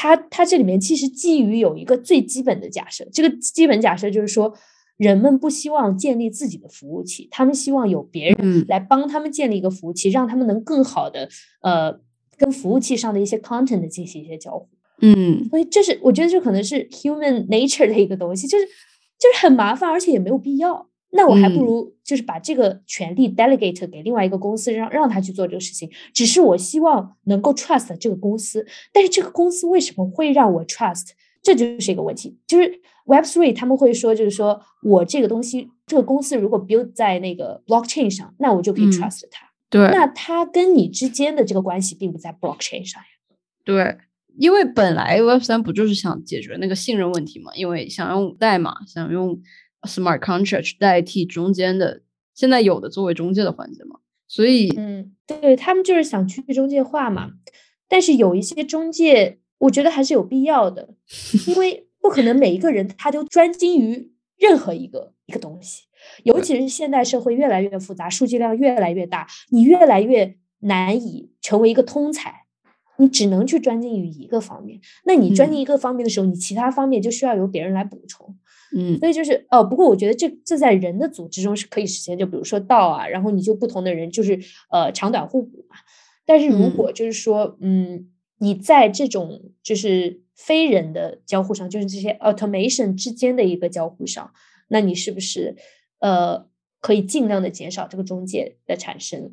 它它这里面其实基于有一个最基本的假设，这个基本假设就是说，人们不希望建立自己的服务器，他们希望有别人来帮他们建立一个服务器，让他们能更好的呃跟服务器上的一些 content 进行一些交互。嗯，所以这是我觉得这可能是 human nature 的一个东西，就是就是很麻烦，而且也没有必要。那我还不如就是把这个权利 delegate 给另外一个公司，让让他去做这个事情。只是我希望能够 trust 这个公司，但是这个公司为什么会让我 trust？这就是一个问题。就是 Web Three 他们会说，就是说我这个东西，这个公司如果 build 在那个 blockchain 上，那我就可以 trust 它。对，那它跟你之间的这个关系并不在 blockchain 上呀。对，因为本来 Web 三不就是想解决那个信任问题嘛？因为想用代码，想用。Smart contract 代替中间的现在有的作为中介的环节嘛，所以嗯，对他们就是想去中介化嘛，但是有一些中介，我觉得还是有必要的，因为不可能每一个人他都专精于任何一个一个东西，尤其是现代社会越来越复杂，数据量越来越大，你越来越难以成为一个通才，你只能去专精于一个方面，那你专精一个方面的时候，你其他方面就需要由别人来补充。嗯，所以就是哦，不过我觉得这这在人的组织中是可以实现，就比如说道啊，然后你就不同的人就是呃长短互补嘛。但是如果就是说，嗯，你在这种就是非人的交互上，就是这些 automation 之间的一个交互上，那你是不是呃可以尽量的减少这个中介的产生？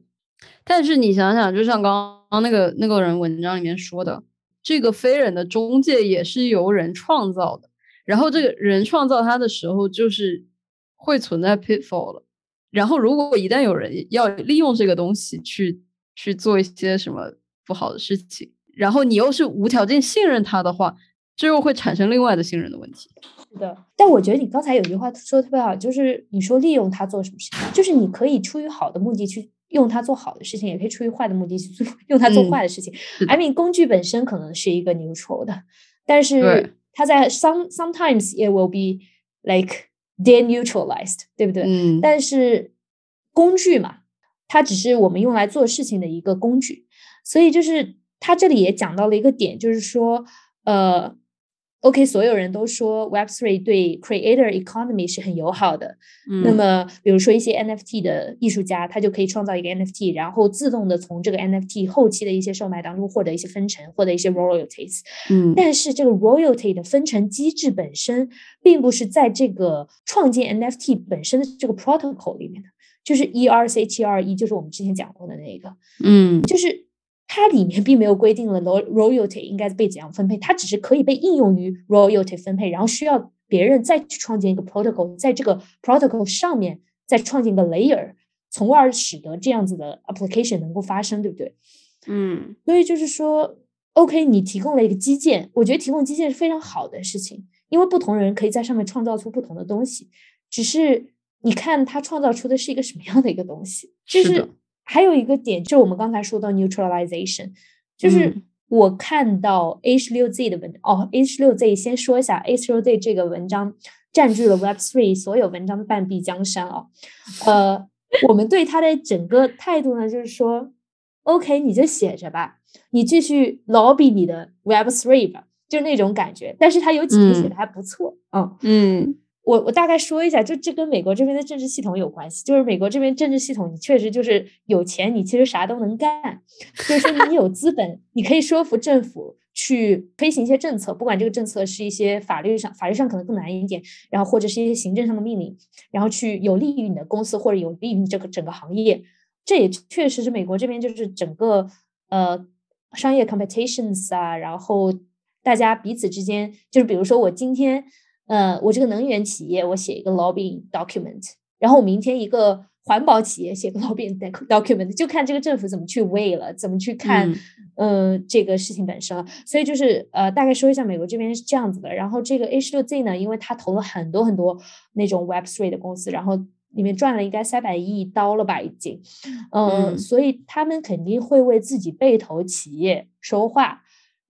但是你想想，就像刚刚那个那个人文章里面说的，这个非人的中介也是由人创造的。然后这个人创造它的时候，就是会存在 pitfall 了。然后如果一旦有人要利用这个东西去去做一些什么不好的事情，然后你又是无条件信任他的话，这又会产生另外的信任的问题。是的，但我觉得你刚才有句话说的特别好，就是你说利用它做什么事情，就是你可以出于好的目的去用它做好的事情，也可以出于坏的目的去做用它做坏的事情。I mean，工具本身可能是一个 neutral 的，但是。它在 some sometimes it will be like deneutralized，对不对？嗯。但是工具嘛，它只是我们用来做事情的一个工具，所以就是他这里也讲到了一个点，就是说，呃。OK，所有人都说 Web3 对 Creator Economy 是很友好的。那么，比如说一些 NFT 的艺术家，他就可以创造一个 NFT，然后自动的从这个 NFT 后期的一些售卖当中获得一些分成，获得一些 royalties。嗯，但是这个 royalty 的分成机制本身，并不是在这个创建 NFT 本身的这个 protocol 里面的，就是 ERC721，就是我们之前讲过的那个。嗯，就是。它里面并没有规定了 royalty 应该被怎样分配，它只是可以被应用于 royalty 分配，然后需要别人再去创建一个 protocol，在这个 protocol 上面再创建一个 layer，从而使得这样子的 application 能够发生，对不对？嗯，所以就是说，OK，你提供了一个基建，我觉得提供基建是非常好的事情，因为不同人可以在上面创造出不同的东西，只是你看他创造出的是一个什么样的一个东西，就是。还有一个点，就是我们刚才说到 neutralization，就是我看到 H 六 Z 的文哦，H 六 Z 先说一下，H 六 Z 这个文章占据了 Web Three 所有文章的半壁江山啊。呃，我们对他的整个态度呢，就是说，OK，你就写着吧，你继续 lobby 你的 Web Three 吧，就那种感觉。但是他有几个写的还不错，嗯嗯。我我大概说一下，就这跟美国这边的政治系统有关系。就是美国这边政治系统，你确实就是有钱，你其实啥都能干。就是你有资本，你可以说服政府去推行一些政策，不管这个政策是一些法律上，法律上可能更难一点，然后或者是一些行政上的命令，然后去有利于你的公司或者有利于你这个整个行业。这也确实是美国这边就是整个呃商业 competitions 啊，然后大家彼此之间，就是比如说我今天。呃，我这个能源企业，我写一个 lobbying document，然后我明天一个环保企业写个 lobbying document，就看这个政府怎么去 weigh 了，怎么去看，呃，这个事情本身。所以就是呃，大概说一下美国这边是这样子的。然后这个 H 六 Z 呢，因为它投了很多很多那种 Web three 的公司，然后里面赚了应该三百亿刀了吧，已经，嗯，所以他们肯定会为自己被投企业说话。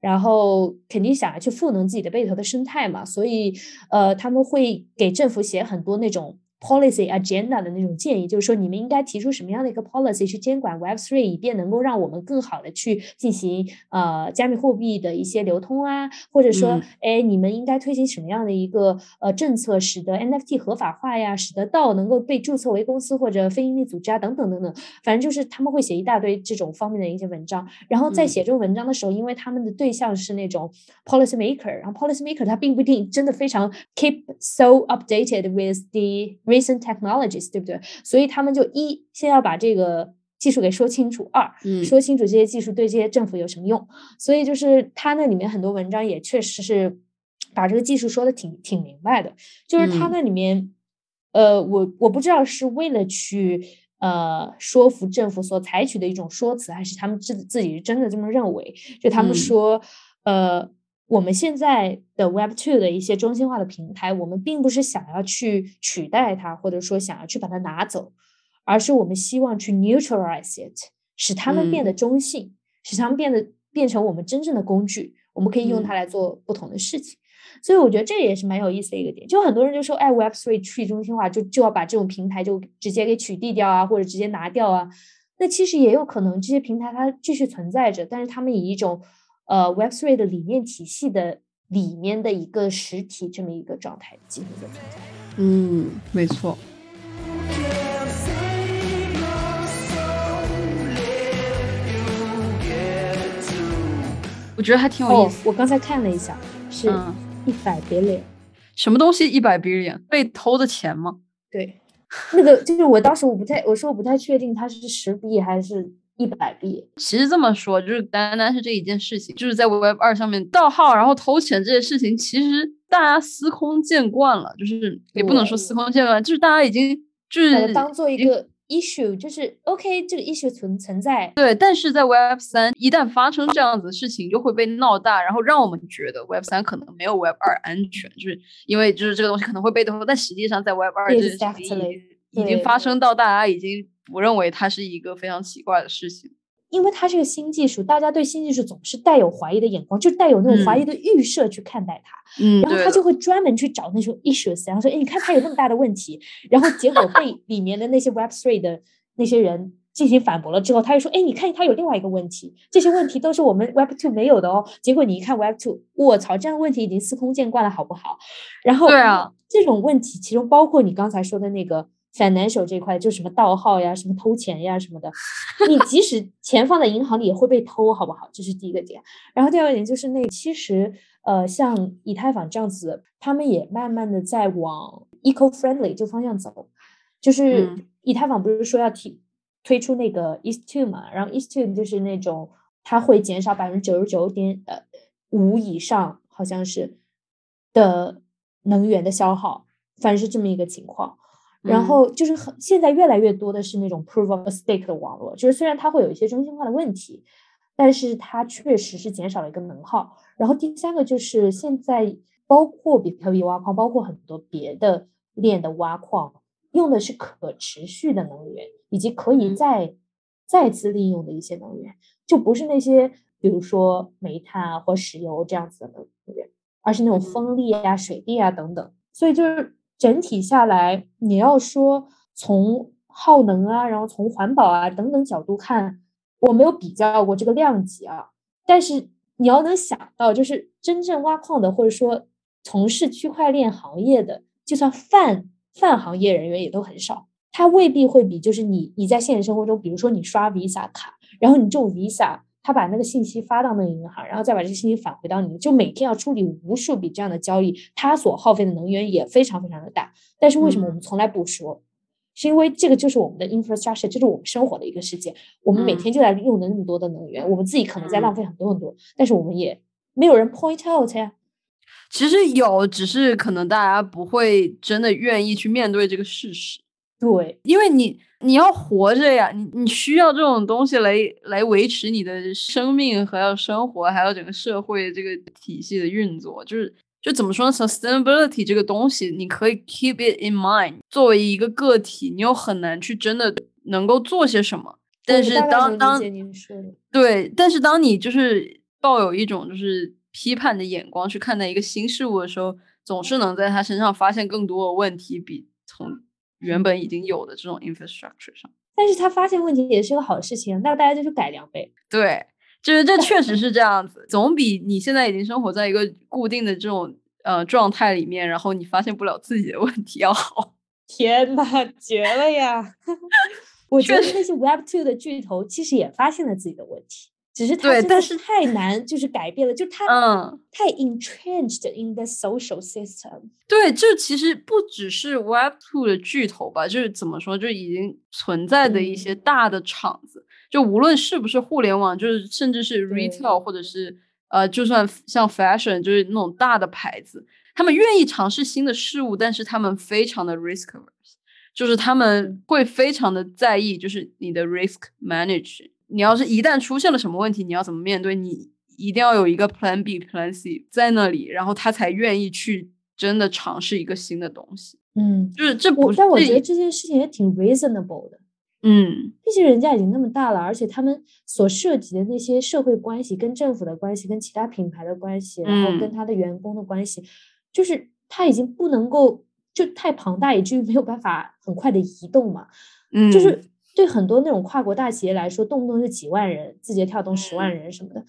然后肯定想要去赋能自己的贝头的生态嘛，所以呃他们会给政府写很多那种 policy agenda 的那种建议，就是说你们应该提出什么样的一个 policy 去监管 Web Three，以便能够让我们更好的去进行呃加密货币的一些流通啊，或者说，哎，你们应该推行什么样的一个呃政策，使得 NFT 合法化呀，使得到能够被注册为公司或者非营利组织啊，等等等等，反正就是他们会写一大堆这种方面的一些文章，然后在写这种文章的时候，因为他们的对象是那种 policy maker，然后 policy maker 他并不一定真的非常 keep so updated with the recent technologies，对不对？所以他们就一先要把这个技术给说清楚，二说清楚这些技术对这些政府有什么用。所以就是他那里面很多文章也确实是把这个技术说的挺挺明白的。就是他那里面，呃，我我不知道是为了去呃说服政府所采取的一种说辞，还是他们自自己真的这么认为。就他们说，呃。我们现在的 Web Two 的一些中心化的平台，我们并不是想要去取代它，或者说想要去把它拿走，而是我们希望去 neutralize it，使它们变得中性，使它们变得变成我们真正的工具，我们可以用它来做不同的事情。所以我觉得这也是蛮有意思的一个点。就很多人就说，哎，Web Three 去中心化就就要把这种平台就直接给取缔掉啊，或者直接拿掉啊。那其实也有可能这些平台它继续存在着，但是他们以一种呃，Web Three 的理念体系的里面的一个实体这么一个状态继续在存在。嗯，没错。我觉得还挺有意思。我刚才看了一下，是一百 billion。什么东西一百 billion？被偷的钱吗？对，那个就是我当时我不太，我说我不太确定它是十币还是。一百币，其实这么说，就是单单是这一件事情，就是在 Web 二上面盗号然后偷钱这些事情，其实大家司空见惯了，就是也不能说司空见惯，就是大家已经就是当做一个 issue，就是 OK 这个 issue 存存在。对，但是在 Web 三一旦发生这样子的事情，就会被闹大，然后让我们觉得 Web 三可能没有 Web 二安全，就是因为就是这个东西可能会被偷，但实际上在 Web 二这件事情已经发生到大家已经。不认为它是一个非常奇怪的事情，因为它是个新技术，大家对新技术总是带有怀疑的眼光，就带有那种怀疑的预设去看待它。嗯，然后他就会专门去找那种 issues，然后说：“哎，你看它有那么大的问题。”然后结果被 里面的那些 Web Three 的那些人进行反驳了之后，他又说：“哎，你看它有另外一个问题，这些问题都是我们 Web Two 没有的哦。”结果你一看 Web Two，我操，这样的问题已经司空见惯了，好不好？然后，对啊，这种问题其中包括你刚才说的那个。Financial 这块就什么盗号呀，什么偷钱呀什么的，你即使钱放在银行里也会被偷，好不好？这是第一个点。然后第二个点就是那其实呃，像以太坊这样子，他们也慢慢的在往 eco friendly 这方向走。就是以太坊不是说要提推出那个 e s two 嘛，然后 e s two 就是那种它会减少百分之九十九点呃五以上，好像是的能源的消耗，反正是这么一个情况。然后就是很现在越来越多的是那种 proof of stake 的网络，就是虽然它会有一些中心化的问题，但是它确实是减少了一个能耗。然后第三个就是现在包括比特币挖矿，包括很多别的链的挖矿，用的是可持续的能源，以及可以再再次利用的一些能源，就不是那些比如说煤炭啊或石油这样子的能源，而是那种风力啊、水力啊等等。所以就是。整体下来，你要说从耗能啊，然后从环保啊等等角度看，我没有比较过这个量级啊。但是你要能想到，就是真正挖矿的，或者说从事区块链行业的，就算泛泛行业人员也都很少。他未必会比就是你你在现实生活中，比如说你刷 Visa 卡，然后你这种 Visa。他把那个信息发到那个银行，然后再把这个信息返回到你，就每天要处理无数笔这样的交易，他所耗费的能源也非常非常的大。但是为什么我们从来不说？是因为这个就是我们的 infrastructure，就是我们生活的一个世界，我们每天就在用的那么多的能源，我们自己可能在浪费很多很多，但是我们也没有人 point out 呀。其实有，只是可能大家不会真的愿意去面对这个事实。对，因为你。你要活着呀，你你需要这种东西来来维持你的生命和要生活，还有整个社会这个体系的运作。就是就怎么说呢？sustainability 这个东西，你可以 keep it in mind。作为一个个体，你又很难去真的能够做些什么。但是当当对，但是当你就是抱有一种就是批判的眼光去看待一个新事物的时候，总是能在他身上发现更多的问题，比从。原本已经有的这种 infrastructure 上。但是他发现问题也是个好事情，那大家就去改良呗。对，就是这确实是这样子，总比你现在已经生活在一个固定的这种呃状态里面，然后你发现不了自己的问题要好。天呐，绝了呀！我觉得那些 Web Two 的巨头其实也发现了自己的问题，只是他但是太难，就是改变了，就 他嗯太 entrenched in the social system。对，就其实不只是 Web Two 的巨头吧，就是怎么说，就已经存在的一些大的厂子，就无论是不是互联网，就是甚至是 retail 或者是呃，就算像 fashion，就是那种大的牌子。他们愿意尝试新的事物，但是他们非常的 risk averse，就是他们会非常的在意，就是你的 risk manage。你要是一旦出现了什么问题，你要怎么面对？你一定要有一个 plan B、plan C 在那里，然后他才愿意去真的尝试一个新的东西。嗯，就是这不，但我觉得这件事情也挺 reasonable 的。嗯，毕竟人家已经那么大了，而且他们所涉及的那些社会关系、跟政府的关系、跟其他品牌的关系，然后跟他的员工的关系。就是他已经不能够就太庞大，以至于没有办法很快的移动嘛。嗯，就是对很多那种跨国大企业来说，动不动就几万人，字节跳动十万人什么的。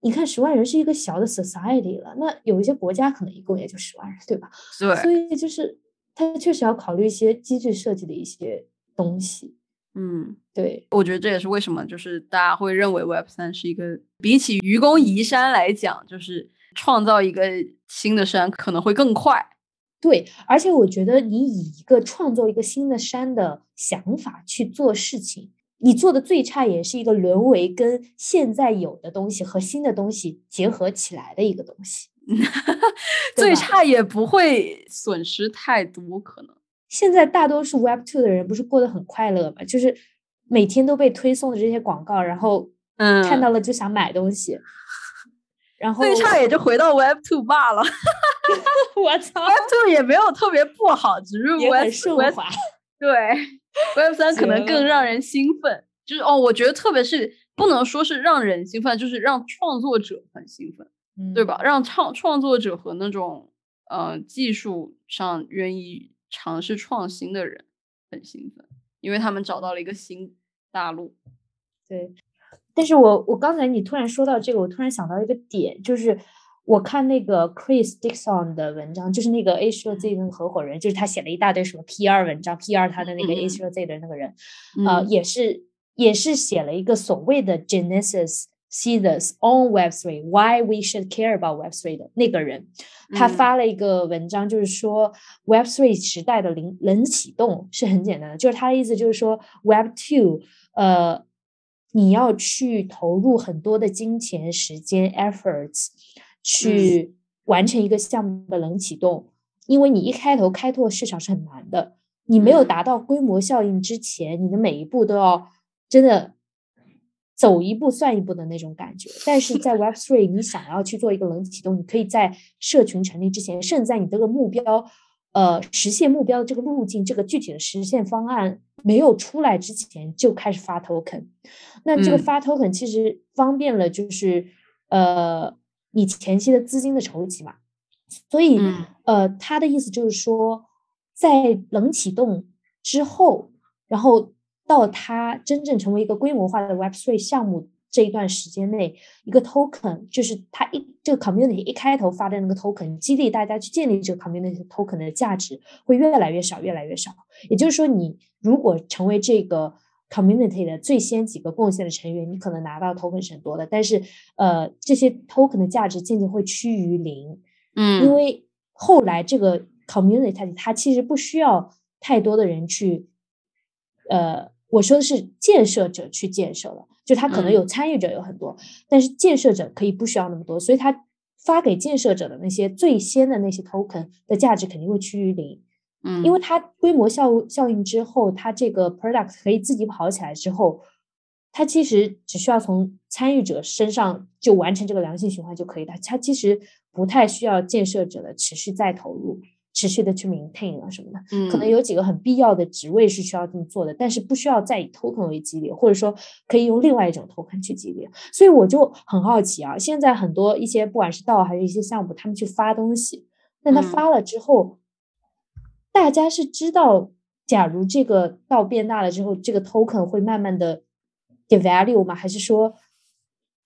你看十万人是一个小的 society 了，那有一些国家可能一共也就十万人，对吧？对。所以就是他确实要考虑一些机制设计的一些东西。嗯，对，我觉得这也是为什么就是大家会认为 Web 三是一个比起愚公移山来讲，就是。创造一个新的山可能会更快，对，而且我觉得你以一个创作一个新的山的想法去做事情，你做的最差也是一个沦为跟现在有的东西和新的东西结合起来的一个东西，最差也不会损失太多，可能。现在大多数 Web Two 的人不是过得很快乐嘛，就是每天都被推送的这些广告，然后嗯。看到了就想买东西。然后最差也就回到 Web Two 罢了，我操，Web Two 也没有特别不好，只是 Web 顺滑。对，Web 三可能更让人兴奋，就是哦，我觉得特别是不能说是让人兴奋，就是让创作者很兴奋，对吧？让创创作者和那种呃技术上愿意尝试创新的人很兴奋，因为他们找到了一个新大陆。对。但是我我刚才你突然说到这个，我突然想到一个点，就是我看那个 Chris Dixon 的文章，就是那个 A 十 Z 那个合伙人，就是他写了一大堆什么 PR 文章，PR 他的那个 A 十 Z 的那个人，呃，也是也是写了一个所谓的 Genesis Seeds on Web Three Why We Should Care About Web Three 的那个人，他发了一个文章，就是说 Web Three 时代的零冷启动是很简单的，就是他的意思就是说 Web Two，呃。你要去投入很多的金钱、时间、efforts，去完成一个项目的冷启动，因为你一开头开拓市场是很难的，你没有达到规模效应之前，你的每一步都要真的走一步算一步的那种感觉。但是在 Web Three，你想要去做一个冷启动，你可以在社群成立之前，甚至在你这个目标。呃，实现目标的这个路径，这个具体的实现方案没有出来之前就开始发 token，那这个发 token 其实方便了，就是呃你前期的资金的筹集嘛。所以呃他的意思就是说，在冷启动之后，然后到它真正成为一个规模化的 Web Three 项目。这一段时间内，一个 token 就是它一这个 community 一开头发的那个 token，激励大家去建立这个 community token 的价值会越来越少，越来越少。也就是说，你如果成为这个 community 的最先几个贡献的成员，你可能拿到 token 是很多的，但是呃，这些 token 的价值渐渐会趋于零。嗯，因为后来这个 community 它其实不需要太多的人去，呃，我说的是建设者去建设了。就他可能有参与者有很多，但是建设者可以不需要那么多，所以他发给建设者的那些最先的那些 token 的价值肯定会趋于零，嗯，因为它规模效效应之后，它这个 product 可以自己跑起来之后，它其实只需要从参与者身上就完成这个良性循环就可以了，它其实不太需要建设者的持续再投入。持续的去 maintain 啊什么的，嗯，可能有几个很必要的职位是需要这么做的，但是不需要再以 token 为激励，或者说可以用另外一种 token 去激励。所以我就很好奇啊，现在很多一些不管是道还是一些项目，他们去发东西，那他发了之后，大家是知道假如这个道变大了之后，这个 token 会慢慢的 devalue 吗？还是说，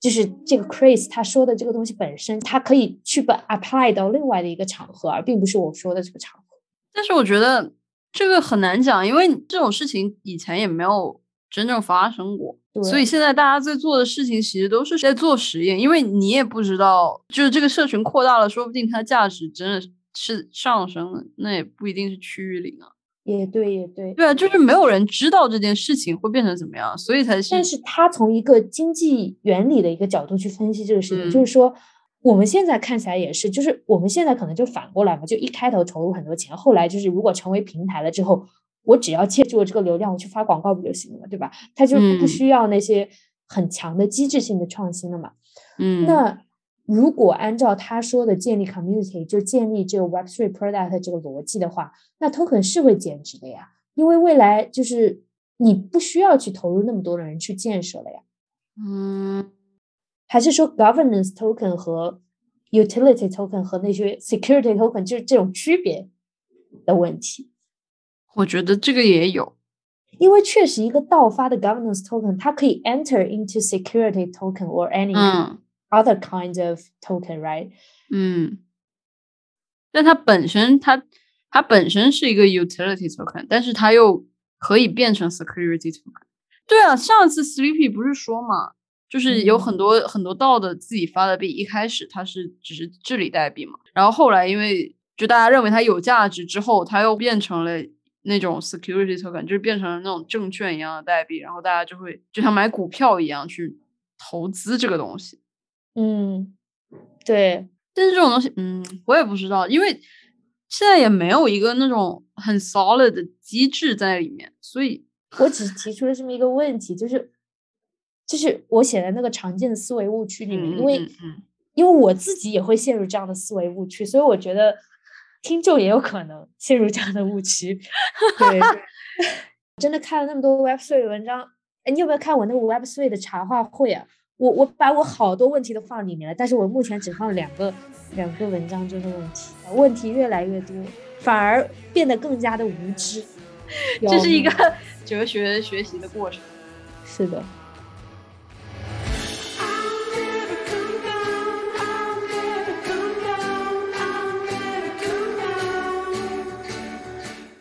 就是这个 Chris 他说的这个东西本身，他可以去把 apply 到另外的一个场合，而并不是我说的这个场合。但是我觉得这个很难讲，因为这种事情以前也没有真正发生过，所以现在大家在做的事情其实都是在做实验，因为你也不知道，就是这个社群扩大了，说不定它价值真的是上升了，那也不一定是趋于零啊。也对，也对，对啊，就是没有人知道这件事情会变成怎么样，所以才是。但是他从一个经济原理的一个角度去分析这个事情，就是说我们现在看起来也是，就是我们现在可能就反过来嘛，就一开头投入很多钱，后来就是如果成为平台了之后，我只要借助这个流量，我去发广告不就行了嘛，对吧？他就不需要那些很强的机制性的创新了嘛。嗯，那。如果按照他说的建立 community 就建立这个 Web3 product 这个逻辑的话，那 token 是会减值的呀，因为未来就是你不需要去投入那么多的人去建设了呀。嗯，还是说 governance token 和 utility token 和那些 security token 就是这种区别的问题？我觉得这个也有，因为确实一个倒发的 governance token 它可以 enter into security token or any。Other kinds of token, right? 嗯，但它本身它它本身是一个 utility token，但是它又可以变成 security token。对啊，上次 Sleepy 不是说嘛，就是有很多很多道的自己发的币，一开始它是只是治理代币嘛，然后后来因为就大家认为它有价值之后，它又变成了那种 security token，就是变成了那种证券一样的代币，然后大家就会就像买股票一样去投资这个东西。嗯，对，但是这种东西，嗯，我也不知道，因为现在也没有一个那种很 solid 的机制在里面，所以我只提出了这么一个问题，就是，就是我写的那个常见的思维误区里面，因为，因为我自己也会陷入这样的思维误区，所以我觉得听众也有可能陷入这样的误区。对 真的看了那么多 Web Three 的文章，哎，你有没有看我那个 Web Three 的茶话会啊？我我把我好多问题都放里面了，但是我目前只放了两个两个文章，中的问题，问题越来越多，反而变得更加的无知。这是一个 哲学学习的过程。是的。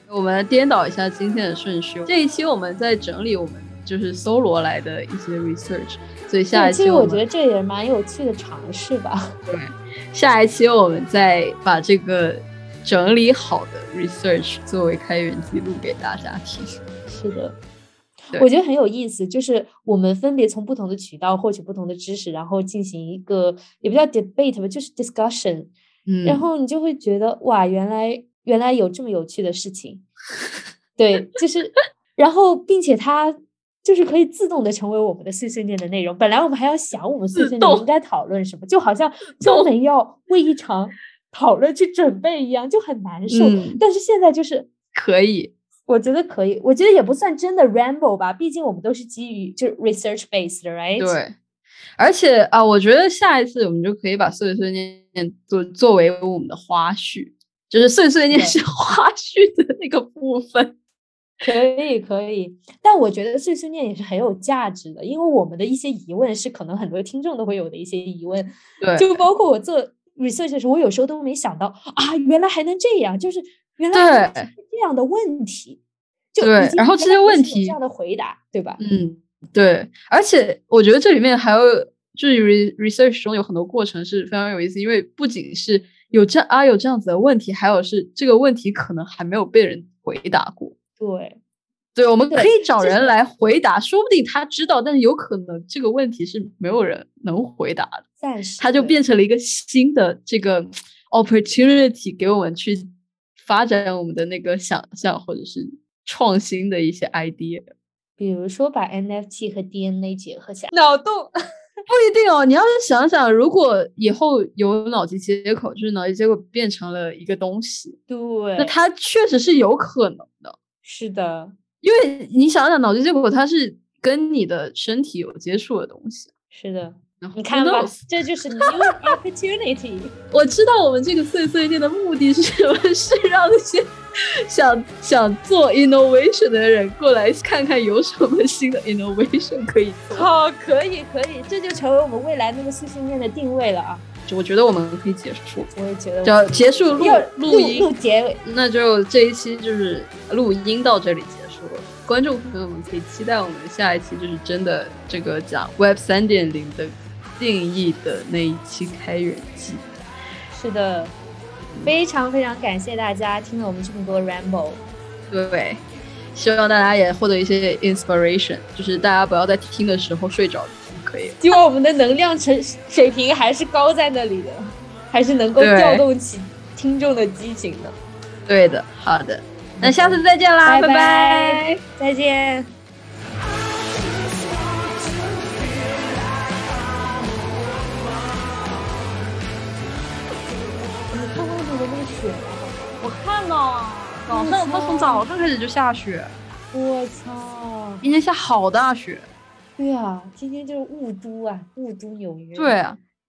我们颠倒一下今天的顺序，这一期我们在整理我们就是搜罗来的一些 research。所以下一期我觉得这也蛮有趣的尝试吧。对，下一期我们再把这个整理好的 research 作为开源记录给大家听。是的，我觉得很有意思，就是我们分别从不同的渠道获取不同的知识，然后进行一个也不叫 debate 吧，就是 discussion。嗯，然后你就会觉得哇，原来原来有这么有趣的事情。对，就是然后并且它。就是可以自动的成为我们的碎碎念的内容。本来我们还要想我们碎碎念应该讨论什么，就好像专门要为一场讨论去准备一样，就很难受。但是现在就是可以，我觉得可以，我觉得也不算真的 ramble 吧，毕竟我们都是基于就是 research based 的，right？对。而且啊，我觉得下一次我们就可以把碎碎念做作为我们的花絮，就是碎碎念是花絮的那个部分。可以可以，但我觉得碎碎念也是很有价值的，因为我们的一些疑问是可能很多听众都会有的一些疑问，对，就包括我做 research 的时候，我有时候都没想到啊，原来还能这样，就是原来这样的问题，就对，然后这些问题这样的回答，对吧？嗯，对，而且我觉得这里面还有就是 research 中有很多过程是非常有意思，因为不仅是有这啊有这样子的问题，还有是这个问题可能还没有被人回答过。对，对，我们可以找人来回答，说不定他知道，但是有可能这个问题是没有人能回答的。暂时，他就变成了一个新的这个 opportunity，给我们去发展我们的那个想象或者是创新的一些 idea。比如说把 NFT 和 DNA 结合起来，脑洞 不一定哦。你要是想想，如果以后有脑机接口，就是脑机接口变成了一个东西，对，那它确实是有可能的。是的，因为你想想，脑机接口它是跟你的身体有接触的东西。是的，你看吧，这就是 new opportunity。我知道我们这个碎碎念的目的是什么？是让那些想想做 innovation 的人过来看看有什么新的 innovation 可以做。好，可以可以，这就成为我们未来那个碎碎念的定位了啊！就我觉得我们可以结束，我也觉得就结束录录音，录结尾。那就这一期就是录音到这里结束了。观众朋友们可以期待我们下一期就是真的这个讲 Web 三点零的定义的那一期开源记。是的，非常非常感谢大家听了我们这么多 ramble。对，希望大家也获得一些 inspiration，就是大家不要在听的时候睡着就可以了。希望我们的能量水水平还是高在那里的，还是能够调动起听众的激情的。对的，好的，那下次再见啦，拜拜拜再见。你看外面的那个雪吗？我看到了，早上它从早上开始就下雪，我操！今天下好大雪。对啊，今天就是雾都啊，雾都纽约。对啊，